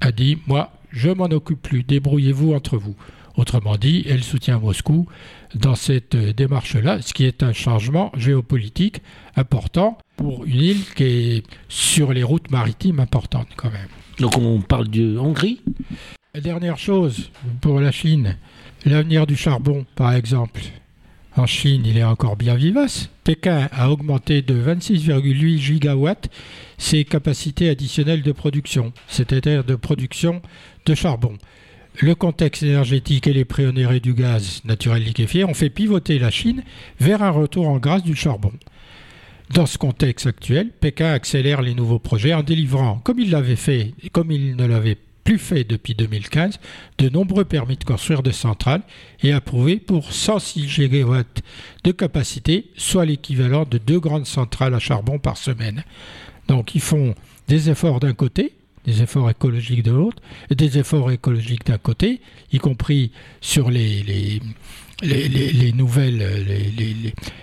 a dit Moi, je m'en occupe plus, débrouillez-vous entre vous. Autrement dit, elle soutient Moscou dans cette démarche-là, ce qui est un changement géopolitique important pour une île qui est sur les routes maritimes importantes quand même. Donc on parle de Hongrie? Dernière chose pour la Chine, L'avenir du charbon, par exemple. En Chine, il est encore bien vivace. Pékin a augmenté de 26,8 gigawatts ses capacités additionnelles de production, c'est-à-dire de production de charbon. Le contexte énergétique et les prix du gaz naturel liquéfié ont fait pivoter la Chine vers un retour en grâce du charbon. Dans ce contexte actuel, Pékin accélère les nouveaux projets en délivrant, comme il l'avait fait, comme il ne l'avait plus fait depuis 2015 de nombreux permis de construire de centrales et approuvé pour 106 gigawatts de capacité, soit l'équivalent de deux grandes centrales à charbon par semaine. Donc ils font des efforts d'un côté, des efforts écologiques de l'autre, des efforts écologiques d'un côté, y compris sur les, les, les, nouvelles,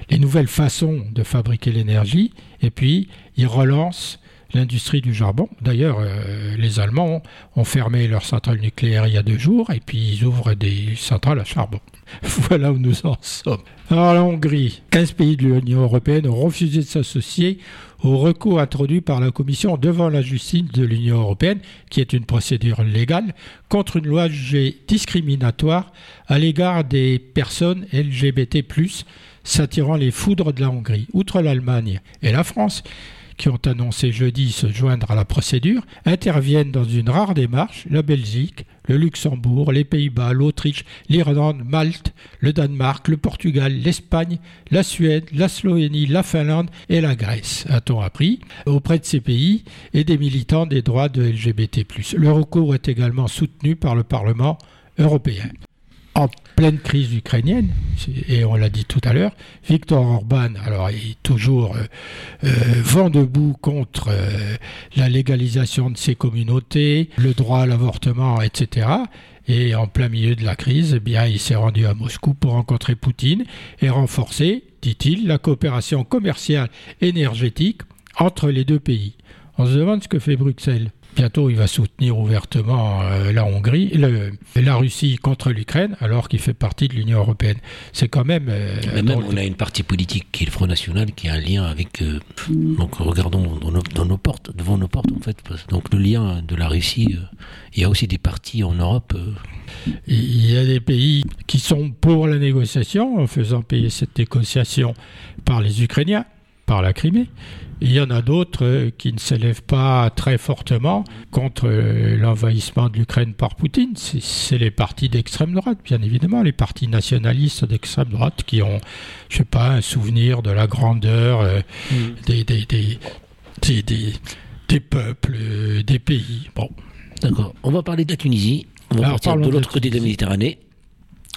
les, nouvelles façons de fabriquer l'énergie, et puis ils relancent l'industrie du charbon. D'ailleurs, euh, les Allemands ont fermé leurs centrales nucléaires il y a deux jours et puis ils ouvrent des centrales à charbon. [laughs] voilà où nous en sommes. Alors la Hongrie, 15 pays de l'Union européenne ont refusé de s'associer au recours introduit par la Commission devant la justice de l'Union européenne, qui est une procédure légale, contre une loi discriminatoire à l'égard des personnes LGBT+, s'attirant les foudres de la Hongrie. Outre l'Allemagne et la France, qui ont annoncé jeudi se joindre à la procédure, interviennent dans une rare démarche la Belgique, le Luxembourg, les Pays-Bas, l'Autriche, l'Irlande, Malte, le Danemark, le Portugal, l'Espagne, la Suède, la Slovénie, la Finlande et la Grèce, a-t-on appris, auprès de ces pays et des militants des droits de LGBT. Le recours est également soutenu par le Parlement européen en pleine crise ukrainienne, et on l'a dit tout à l'heure, Viktor Orban, alors il est toujours euh, euh, vent debout contre euh, la légalisation de ces communautés, le droit à l'avortement, etc. Et en plein milieu de la crise, eh bien, il s'est rendu à Moscou pour rencontrer Poutine et renforcer, dit-il, la coopération commerciale énergétique entre les deux pays. On se demande ce que fait Bruxelles. Bientôt, il va soutenir ouvertement euh, la Hongrie, la Russie contre l'Ukraine, alors qu'il fait partie de l'Union européenne. C'est quand même. Euh, même on a une partie politique qui est le Front National, qui a un lien avec. Euh, donc, regardons dans nos, portes, devant nos portes, en fait. Donc, le lien de la Russie. il y a aussi des partis en Europe. Il y a des pays qui sont pour la négociation, en faisant payer cette négociation par les Ukrainiens, par la Crimée. Il y en a d'autres euh, qui ne s'élèvent pas très fortement contre euh, l'envahissement de l'Ukraine par Poutine. C'est les partis d'extrême droite, bien évidemment, les partis nationalistes d'extrême droite qui ont, je sais pas, un souvenir de la grandeur euh, mm. des, des, des, des, peuples, des pays. Bon. D'accord. On va parler de la Tunisie. On va partir de l'autre côté de la Méditerranée.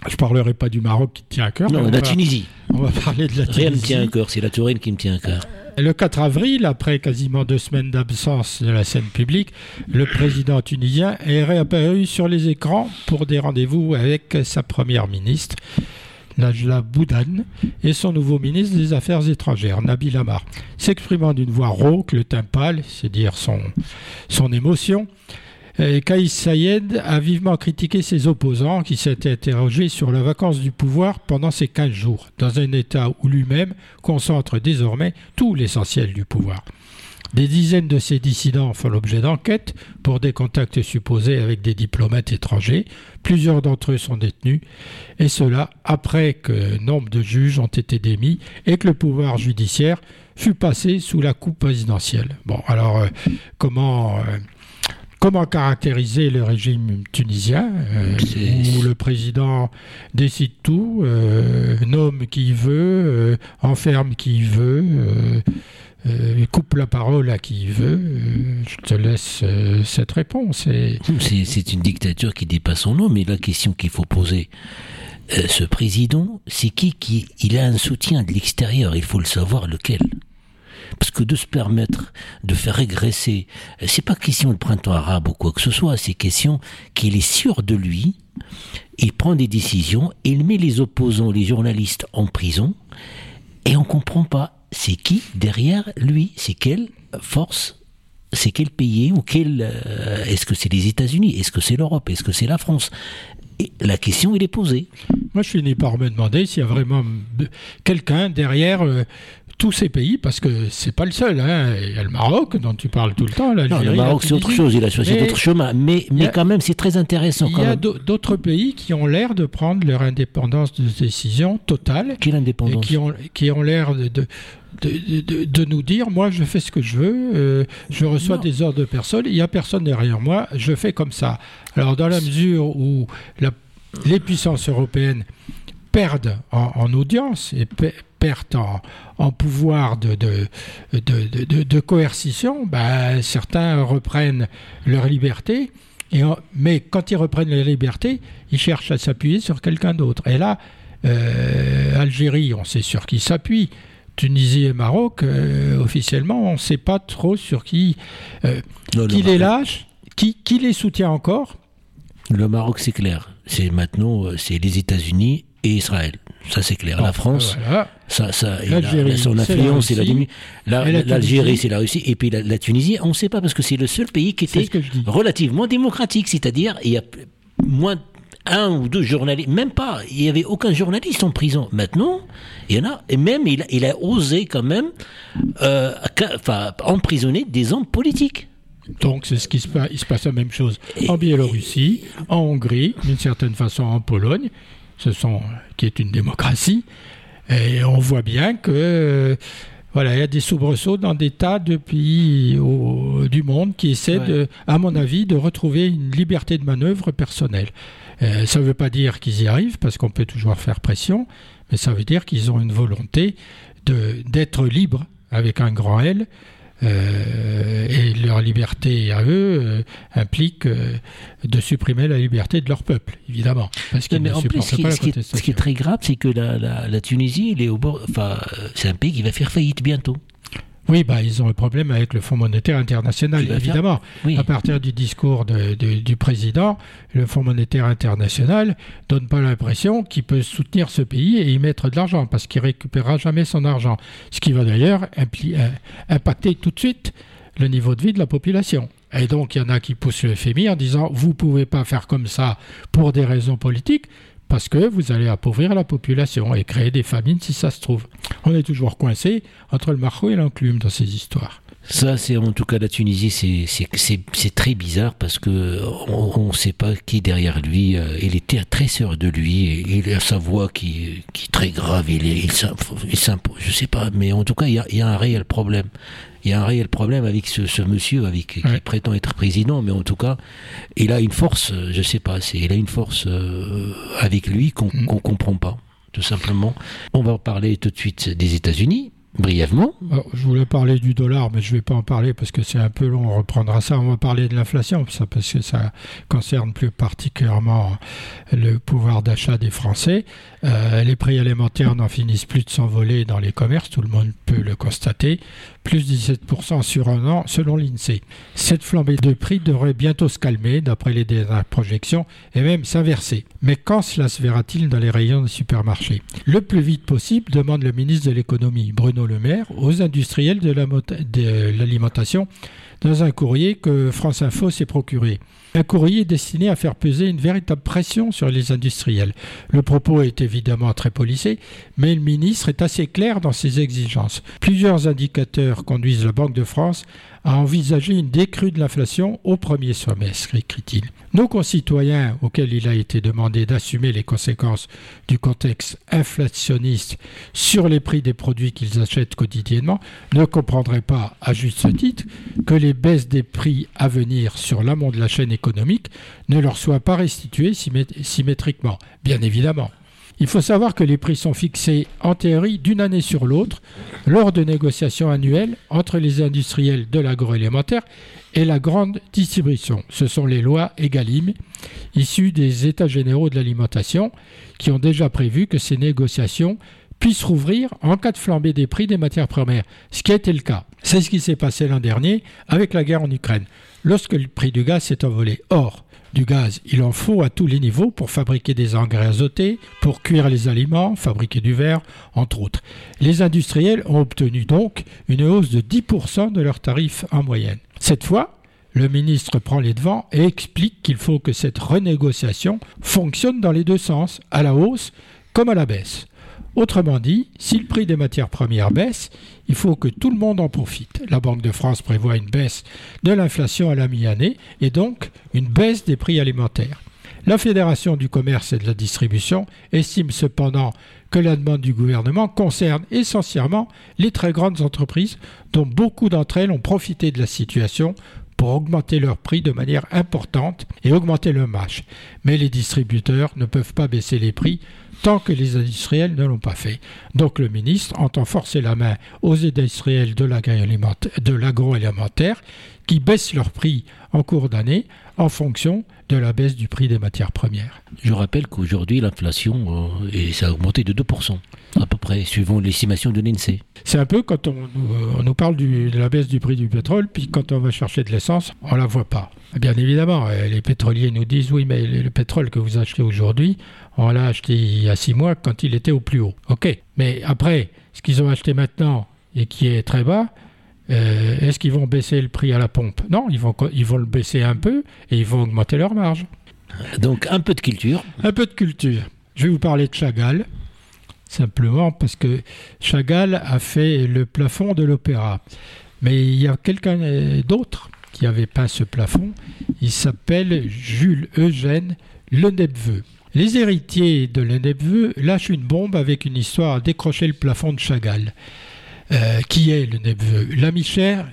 Je parlerai pas du Maroc qui tient à cœur. Non, la Tunisie. On va parler de la Tunisie. Rien ne tient à cœur, c'est la Touraine qui me tient à cœur. Le 4 avril, après quasiment deux semaines d'absence de la scène publique, le président tunisien est réapparu sur les écrans pour des rendez-vous avec sa première ministre, Najla Boudane, et son nouveau ministre des Affaires étrangères, Nabil Amar. S'exprimant d'une voix rauque, le teint pâle, c'est dire son émotion, Kaïs Sayed a vivement critiqué ses opposants qui s'étaient interrogés sur la vacance du pouvoir pendant ces 15 jours, dans un État où lui-même concentre désormais tout l'essentiel du pouvoir. Des dizaines de ces dissidents font l'objet d'enquêtes pour des contacts supposés avec des diplomates étrangers. Plusieurs d'entre eux sont détenus, et cela après que nombre de juges ont été démis et que le pouvoir judiciaire fut passé sous la coupe présidentielle. Bon, alors euh, comment euh, Comment caractériser le régime tunisien euh, où le président décide tout, euh, nomme qui veut, euh, enferme qui veut, coupe la parole à qui veut Je te laisse cette réponse. C'est une dictature qui dépasse son nom, mais la question qu'il faut poser, ce président, c'est qui qui Il a un soutien de l'extérieur, il faut le savoir lequel? Parce que de se permettre de faire régresser, c'est pas question de printemps arabe ou quoi que ce soit, c'est question qu'il est sûr de lui, il prend des décisions, il met les opposants, les journalistes en prison, et on comprend pas c'est qui derrière lui, c'est quelle force c'est quel pays ou quel euh, est-ce que c'est les États-Unis, est-ce que c'est l'Europe, est-ce que c'est la France? La question il est posée. Moi je finis par me demander s'il y a vraiment quelqu'un derrière euh, tous ces pays, parce que c'est pas le seul. Hein. Il y a le Maroc dont tu parles tout le temps. Non, le Maroc c'est autre chose, il a choisi d'autres chemins. Mais, mais quand même, c'est très intéressant. Il y a d'autres pays qui ont l'air de prendre leur indépendance de décision totale. Quelle indépendance Qui ont, qui ont l'air de, de de, de, nous dire moi je fais ce que je veux, euh, je reçois des ordres de personne, il n'y a personne derrière moi, je fais comme ça. Alors dans la mesure où la, les puissances européennes perdent en, audience et perdent en, pouvoir de, de, coercition, ben, certains reprennent leur liberté, et mais quand ils reprennent leur liberté, ils cherchent à s'appuyer sur quelqu'un d'autre. Et là, euh, Algérie, on sait sur qui s'appuie. Tunisie et Maroc, euh, officiellement, on ne sait pas trop sur qui, euh, qui les lâche, qui, qui les soutient encore. Le Maroc, c'est clair. C'est maintenant, c'est les États-Unis et Israël. Ça, c'est clair. la France, voilà. ça, ça, et la- son influence, la L'Algérie, c'est la Russie. Et puis la, la Tunisie, on ne sait pas parce que c'est le seul pays qui était relativement démocratique. C'est-à-dire, il y a moins un ou deux journalistes, même pas, il n'y avait aucun journaliste en prison. Maintenant, il y en a, et même il, a- il a osé quand même euh, enfin, emprisonner des hommes politiques. Donc c'est ce qui se passe. Il se passe la même chose en Biélorussie, en Hongrie, d'une certaine façon en Pologne, ce sont qui est une démocratie. Et on voit bien que euh, voilà, il y a des soubresauts dans des tas de pays au- du monde qui essaient, Ouais. de, à mon avis, de retrouver une liberté de manœuvre personnelle. Euh, ça ne veut pas dire qu'ils y arrivent, parce qu'on peut toujours faire pression, mais ça veut dire qu'ils ont une volonté d'être libres avec un grand L. euh, et leur liberté à eux euh, implique euh, de supprimer la liberté de leur peuple, évidemment. Parce qu'ils ne en plus, ce qui, pas la ce qui est, ce qui est très grave, c'est que la, la, la Tunisie, elle est au bord, enfin, c'est un pays qui va faire faillite bientôt. Oui, bah, ils ont un problème avec le Fonds monétaire international, évidemment. Oui. À partir du discours de- de- du président, le Fonds monétaire international donne pas l'impression qu'il peut soutenir ce pays et y mettre de l'argent, parce qu'il récupérera jamais son argent. Ce qui va d'ailleurs euh, impacter tout de suite le niveau de vie de la population. Et donc, il y en a qui poussent le FMI en disant vous pouvez pas faire comme ça pour des raisons politiques, parce que vous allez appauvrir la population et créer des famines si ça se trouve. On est toujours coincé entre le marteau et l'enclume dans ces histoires. Ça, c'est en tout cas la Tunisie, c'est- très bizarre parce que on ne sait pas qui derrière lui. euh, Il était très sûr de lui il a sa voix qui, est très grave. Il, il s'imp- il s'impose, je sais pas, mais en tout cas, il y a un réel problème. Il y a un réel problème avec ce, ce monsieur avec, qui Ouais. prétend être président, mais en tout cas, il a une force, euh, je sais pas, c'est- il a une force euh, avec lui qu'on Mm. qu'on comprend pas, tout simplement. On va parler tout de suite des États-Unis, brièvement. Alors, je voulais parler du dollar, mais je ne vais pas en parler parce que c'est un peu long. On reprendra ça. On va parler de l'inflation, ça, parce que ça concerne plus particulièrement le pouvoir d'achat des Français. Euh, les prix alimentaires n'en finissent plus de s'envoler dans les commerces, tout le monde peut le constater. Plus 17% sur un an, selon l'INSEE. Cette flambée de prix devrait bientôt se calmer, d'après les dernières projections, et même s'inverser. Mais quand cela se verra-t-il dans les rayons des supermarchés? Le plus vite possible, demande le ministre de l'économie, Bruno Le Maire, aux industriels de l'alimentation dans un courrier que France Info s'est procuré. Un courrier destiné à faire peser une véritable pression sur les industriels. Le propos est évidemment très policé, mais le ministre est assez clair dans ses exigences. Plusieurs indicateurs conduisent la Banque de France à envisager une décrue de l'inflation au premier semestre, écrit-il. Nos concitoyens, auxquels il a été demandé d'assumer les conséquences du contexte inflationniste sur les prix des produits qu'ils achètent quotidiennement, ne comprendraient pas, à juste titre, que les baisses des prix à venir sur l'amont de la chaîne économique ne leur soient pas restituées symétriquement. Bien évidemment. Il faut savoir que les prix sont fixés en théorie d'une année sur l'autre lors de négociations annuelles entre les industriels de l'agroalimentaire et la grande distribution. Ce sont les lois EGalim issues des États généraux de l'alimentation qui ont déjà prévu que ces négociations puissent rouvrir en cas de flambée des prix des matières premières, ce qui a été le cas. C'est ce qui s'est passé l'an dernier avec la guerre en Ukraine, lorsque le prix du gaz s'est envolé. Or, du gaz, il en faut à tous les niveaux pour fabriquer des engrais azotés, pour cuire les aliments, fabriquer du verre, entre autres. Les industriels ont obtenu donc une hausse de 10% de leurs tarifs en moyenne. Cette fois, le ministre prend les devants et explique qu'il faut que cette renégociation fonctionne dans les deux sens, à la hausse comme à la baisse. Autrement dit, si le prix des matières premières baisse, il faut que tout le monde en profite. La Banque de France prévoit une baisse de l'inflation à la mi-année et donc une baisse des prix alimentaires. La Fédération du commerce et de la distribution estime cependant que la demande du gouvernement concerne essentiellement les très grandes entreprises dont beaucoup d'entre elles ont profité de la situation pour augmenter leurs prix de manière importante et augmenter le marge. Mais les distributeurs ne peuvent pas baisser les prix tant que les industriels ne l'ont pas fait. Donc le ministre entend forcer la main aux industriels de l'agroalimentaire qui baissent leur prix en cours d'année en fonction de la baisse du prix des matières premières. Je rappelle qu'aujourd'hui, l'inflation, euh, et ça a augmenté de 2%, à peu près, suivant l'estimation de l'INSEE. C'est un peu quand on, on nous parle du- de la baisse du prix du pétrole, puis quand on va chercher de l'essence, on la voit pas. Bien évidemment, euh, les pétroliers nous disent oui, mais le pétrole que vous achetez aujourd'hui, on l'a acheté il y a six mois quand il était au plus haut. Ok, mais après, ce qu'ils ont acheté maintenant et qui est très bas, euh, est-ce qu'ils vont baisser le prix à la pompe? Non, ils vont, ils vont le baisser un peu et ils vont augmenter leur marge. Donc un peu de culture. Un peu de culture. Je vais vous parler de Chagall, simplement parce que Chagall a fait le plafond de l'opéra. Mais il y a quelqu'un euh, d'autre qui avait peint ce plafond. Il s'appelle Jules Eugène Lenebveux. Les héritiers de Lenebveux lâchent une bombe avec une histoire à décrocher le plafond de Chagall. Euh, qui est Lenebveux L'ami cher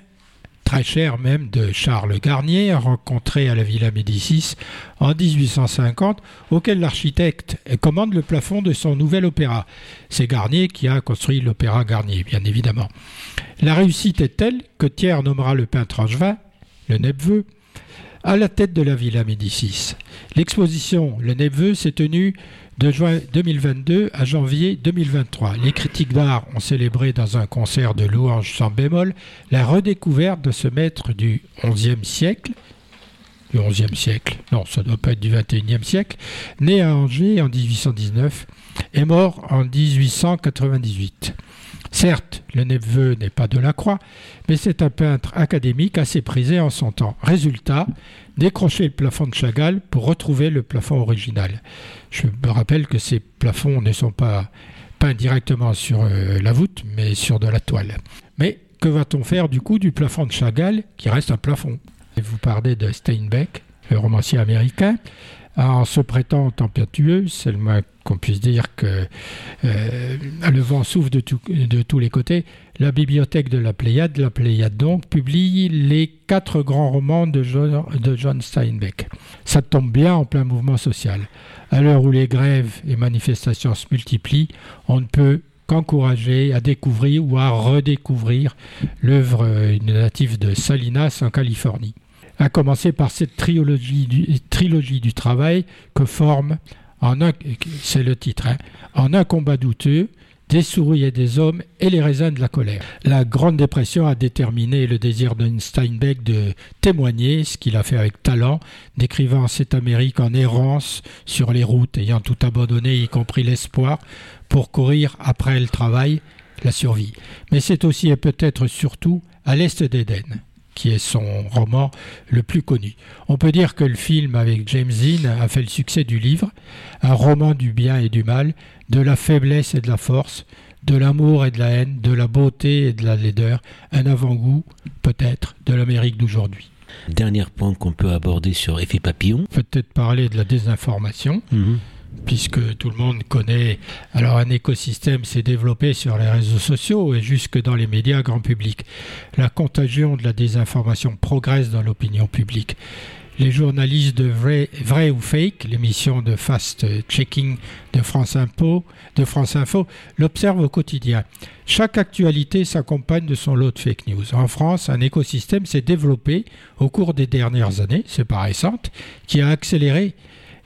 très cher même de Charles Garnier, rencontré à la Villa Médicis en 1850, auquel l'architecte commande le plafond de son nouvel opéra. C'est Garnier qui a construit l'opéra Garnier, bien évidemment. La réussite est telle que Thiers nommera le peintre angevin, le Nepveu, à la tête de la Villa Médicis. L'exposition Le Nepveu s'est tenue de juin 2022 à janvier 2023. Les critiques d'art ont célébré dans un concert de louanges sans bémol la redécouverte de ce maître du XIe siècle, du XIe siècle, non, ça ne doit pas être du XXIe siècle, né à Angers en 1819 et mort en 1898. Certes, le neveu n'est pas de la croix, mais c'est un peintre académique assez prisé en son temps. Résultat, décrocher le plafond de Chagall pour retrouver le plafond original. Je me rappelle que ces plafonds ne sont pas peints directement sur euh, la voûte, mais sur de la toile. Mais que va-t-on faire du coup du plafond de Chagall, qui reste un plafond? Vous parlez de Steinbeck, le romancier américain. En se prêtant tempétueux, c'est le moins qu'on puisse dire que euh, le vent souffle de, tous les côtés. La bibliothèque de la Pléiade, la Pléiade donc, publie les quatre grands romans de John, de John Steinbeck. Ça tombe bien en plein mouvement social. À l'heure où les grèves et manifestations se multiplient, on ne peut qu'encourager à découvrir ou à redécouvrir l'œuvre native de Salinas en Californie. À commencer par cette trilogie du, travail que forme, c'est le titre, hein, en un combat douteux, des souris et des hommes et les raisins de la colère. La Grande Dépression a déterminé le désir de Steinbeck de témoigner, ce qu'il a fait avec talent, décrivant cette Amérique en errance sur les routes, ayant tout abandonné, y compris l'espoir, pour courir après le travail, la survie. Mais c'est aussi et peut-être surtout à l'est d'Éden qui est son roman le plus connu. On peut dire que le film avec James Dean a fait le succès du livre, un roman du bien et du mal, de la faiblesse et de la force, de l'amour et de la haine, de la beauté et de la laideur, un avant-goût, peut-être, de l'Amérique d'aujourd'hui. Dernier point qu'on peut aborder sur effet papillon. Peut-être parler de la désinformation, puisque tout le monde connaît. Alors un écosystème s'est développé sur les réseaux sociaux et jusque dans les médias grand public. La contagion de la désinformation progresse dans l'opinion publique. Les journalistes de vrai, ou fake, l'émission de fast checking de France Info, de France Info, l'observent au quotidien. Chaque actualité s'accompagne de son lot de fake news. En France, un écosystème s'est développé au cours des dernières années, c'est pas récente, qui a accéléré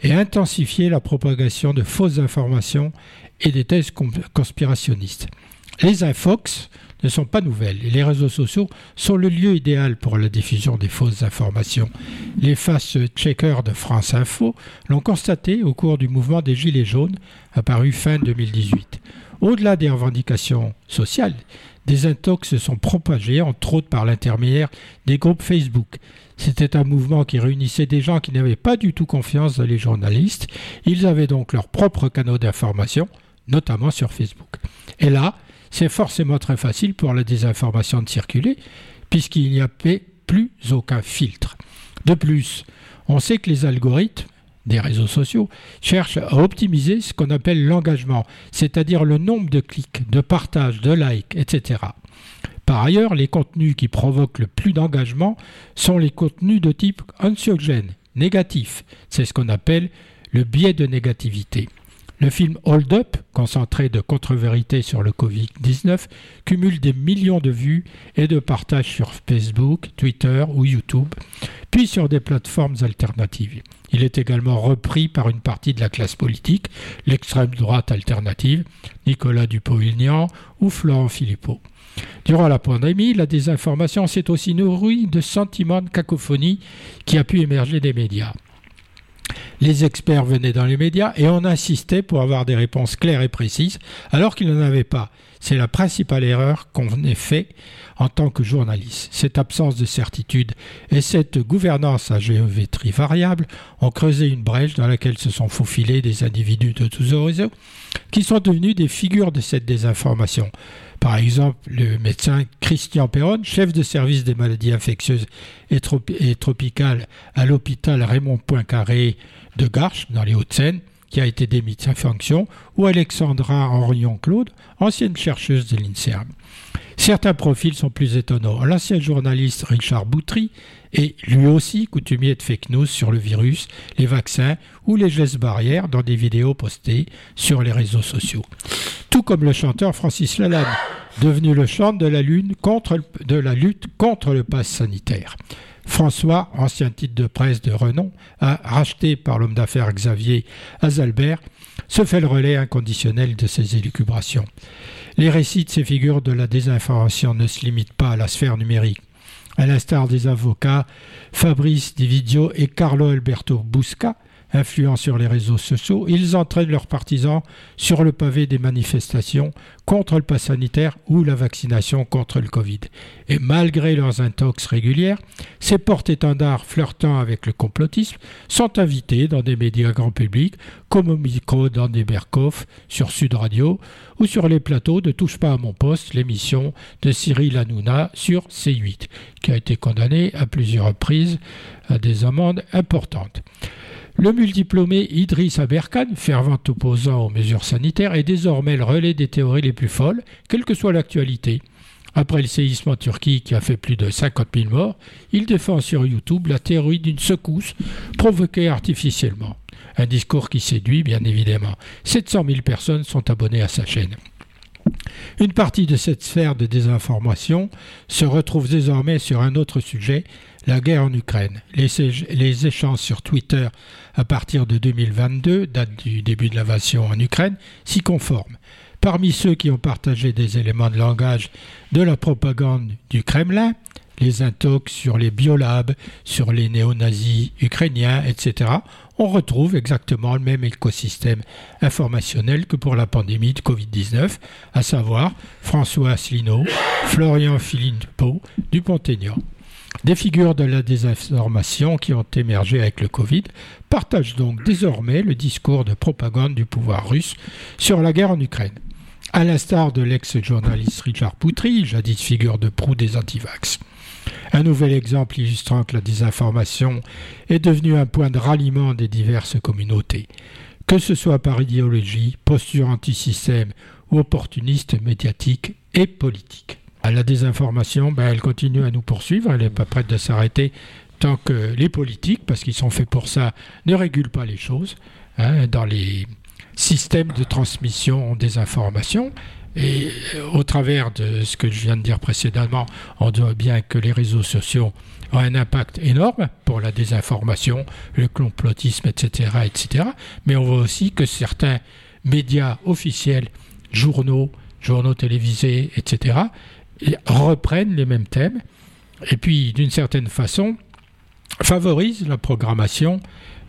et intensifié la propagation de fausses informations et des thèses conspirationnistes. Les infox ne sont pas nouvelles et les réseaux sociaux sont le lieu idéal pour la diffusion des fausses informations. Les face-checkers de France Info l'ont constaté au cours du mouvement des Gilets jaunes apparu fin 2018. Au-delà des revendications sociales, des intox se sont propagés, entre autres par l'intermédiaire des groupes Facebook. C'était un mouvement qui réunissait des gens qui n'avaient pas du tout confiance dans les journalistes. Ils avaient donc leur propre canaux d'information, notamment sur Facebook. Et là, c'est forcément très facile pour la désinformation de circuler, puisqu'il n'y avait plus aucun filtre. De plus, on sait que les algorithmes des réseaux sociaux cherchent à optimiser ce qu'on appelle l'engagement, c'est-à-dire le nombre de clics, de partages, de likes, etc. Par ailleurs, les contenus qui provoquent le plus d'engagement sont les contenus de type anxiogène, négatif. C'est ce qu'on appelle le biais de négativité. Le film Hold Up, concentré de contre-vérités sur le Covid-19, cumule des millions de vues et de partages sur Facebook, Twitter ou YouTube, puis sur des plateformes alternatives. Il est également repris par une partie de la classe politique, l'extrême droite alternative, Nicolas Dupont-Aignan ou Florent Philippot. Durant la pandémie, la désinformation s'est aussi nourrie de sentiments de cacophonie qui a pu émerger des médias. Les experts venaient dans les médias et on insistait pour avoir des réponses claires et précises, alors qu'ils n'en avaient pas. C'est la principale erreur qu'on ait fait en tant que journaliste. Cette absence de certitude et cette gouvernance à géométrie variable ont creusé une brèche dans laquelle se sont faufilés des individus de tous horizons qui sont devenus des figures de cette désinformation. Par exemple, le médecin Christian Perron, chef de service des maladies infectieuses et, tropicales à l'hôpital Raymond Poincaré de Garches, dans les Hauts-de-Seine, qui a été démis de sa fonction, ou Alexandra Henrion-Claude, ancienne chercheuse de l'INSERM. Certains profils sont plus étonnants. L'ancien journaliste Richard Boutry est lui aussi coutumier de fake news sur le virus, les vaccins ou les gestes barrières dans des vidéos postées sur les réseaux sociaux. Tout comme le chanteur Francis Lalanne, devenu le chant de la, de la lutte contre le pass sanitaire. François, ancien titre de presse de renom, racheté par l'homme d'affaires Xavier Azalbert, se fait le relais inconditionnel de ses élucubrations. Les récits de ces figures de la désinformation ne se limitent pas à la sphère numérique. À l'instar des avocats Fabrice Dividio et Carlo Alberto Busca, influents sur les réseaux sociaux, ils entraînent leurs partisans sur le pavé des manifestations contre le pass sanitaire ou la vaccination contre le Covid. Et malgré leurs intox régulières, ces porte-étendards flirtant avec le complotisme sont invités dans des médias grand public, comme au micro d'Andy Berkoff sur Sud Radio ou sur les plateaux de Touche pas à mon poste, l'émission de Cyril Hanouna sur C8, qui a été condamné à plusieurs reprises à des amendes importantes. Le multiplomé Idriss Aberkan, fervent opposant aux mesures sanitaires, est désormais le relais des théories les plus folles, quelle que soit l'actualité. Après le séisme en Turquie qui a fait plus de 50 000 morts, il défend sur YouTube la théorie d'une secousse provoquée artificiellement. Un discours qui séduit, bien évidemment. 700 000 personnes sont abonnées à sa chaîne. Une partie de cette sphère de désinformation se retrouve désormais sur un autre sujet, la guerre en Ukraine. Les, échanges sur Twitter à partir de 2022, date du début de l'invasion en Ukraine, s'y conforment. Parmi ceux qui ont partagé des éléments de langage de la propagande du Kremlin, les intox sur les biolabs, sur les néo-nazis ukrainiens, etc., on retrouve exactement le même écosystème informationnel que pour la pandémie de Covid-19, à savoir François Asselineau, Florian Philippot, Dupont-Aignan. Des figures de la désinformation qui ont émergé avec le Covid partagent donc désormais le discours de propagande du pouvoir russe sur la guerre en Ukraine. À l'instar de l'ex-journaliste Richard Poutry, jadis figure de proue des antivax. Un nouvel exemple illustrant que la désinformation est devenue un point de ralliement des diverses communautés, que ce soit par idéologie, posture antisystème ou opportuniste médiatique et politique. La désinformation, ben, elle continue à nous poursuivre, elle n'est pas prête de s'arrêter tant que les politiques, parce qu'ils sont faits pour ça, ne régulent pas les choses hein, dans les systèmes de transmission des informations. Et euh, au travers de ce que je viens de dire précédemment, on voit bien que les réseaux sociaux ont un impact énorme pour la désinformation, le complotisme, etc., etc. Mais on voit aussi que certains médias officiels, journaux, journaux télévisés, etc., reprennent les mêmes thèmes et puis d'une certaine façon favorisent la programmation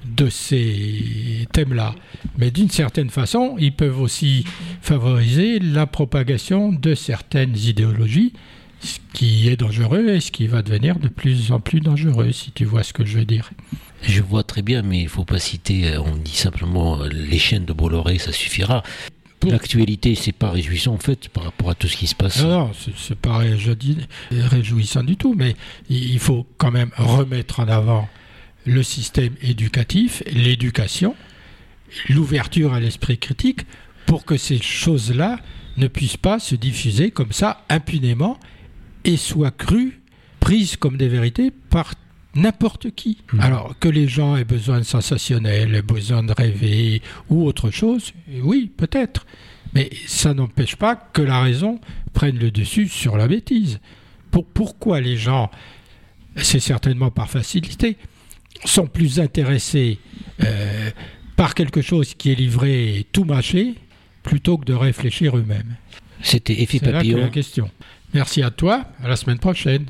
de ces thèmes-là. Mais d'une certaine façon, ils peuvent aussi favoriser la propagation de certaines idéologies, ce qui est dangereux et ce qui va devenir de plus en plus dangereux, si tu vois ce que je veux dire. Je vois très bien, mais il ne faut pas citer, euh, on dit simplement euh, les chaînes de Bolloré, ça suffira. L'actualité, c'est pas réjouissant en fait par rapport à tout ce qui se passe. Non, non, c'est pas je dis, réjouissant du tout, mais il faut quand même remettre en avant le système éducatif, l'éducation, l'ouverture à l'esprit critique, pour que ces choses-là ne puissent pas se diffuser comme ça impunément et soient crues, prises comme des vérités par n'importe qui. Mhm. Alors que les gens aient besoin de sensationnel, aient besoin de rêver ou autre chose, oui, peut-être. Mais ça n'empêche pas que la raison prenne le dessus sur la bêtise. Pour, pourquoi les gens, c'est certainement par facilité, sont plus intéressés euh, par quelque chose qui est livré tout mâché plutôt que de réfléchir eux-mêmes C'était Effet C'est Papillon. la question. Merci à toi, à la semaine prochaine.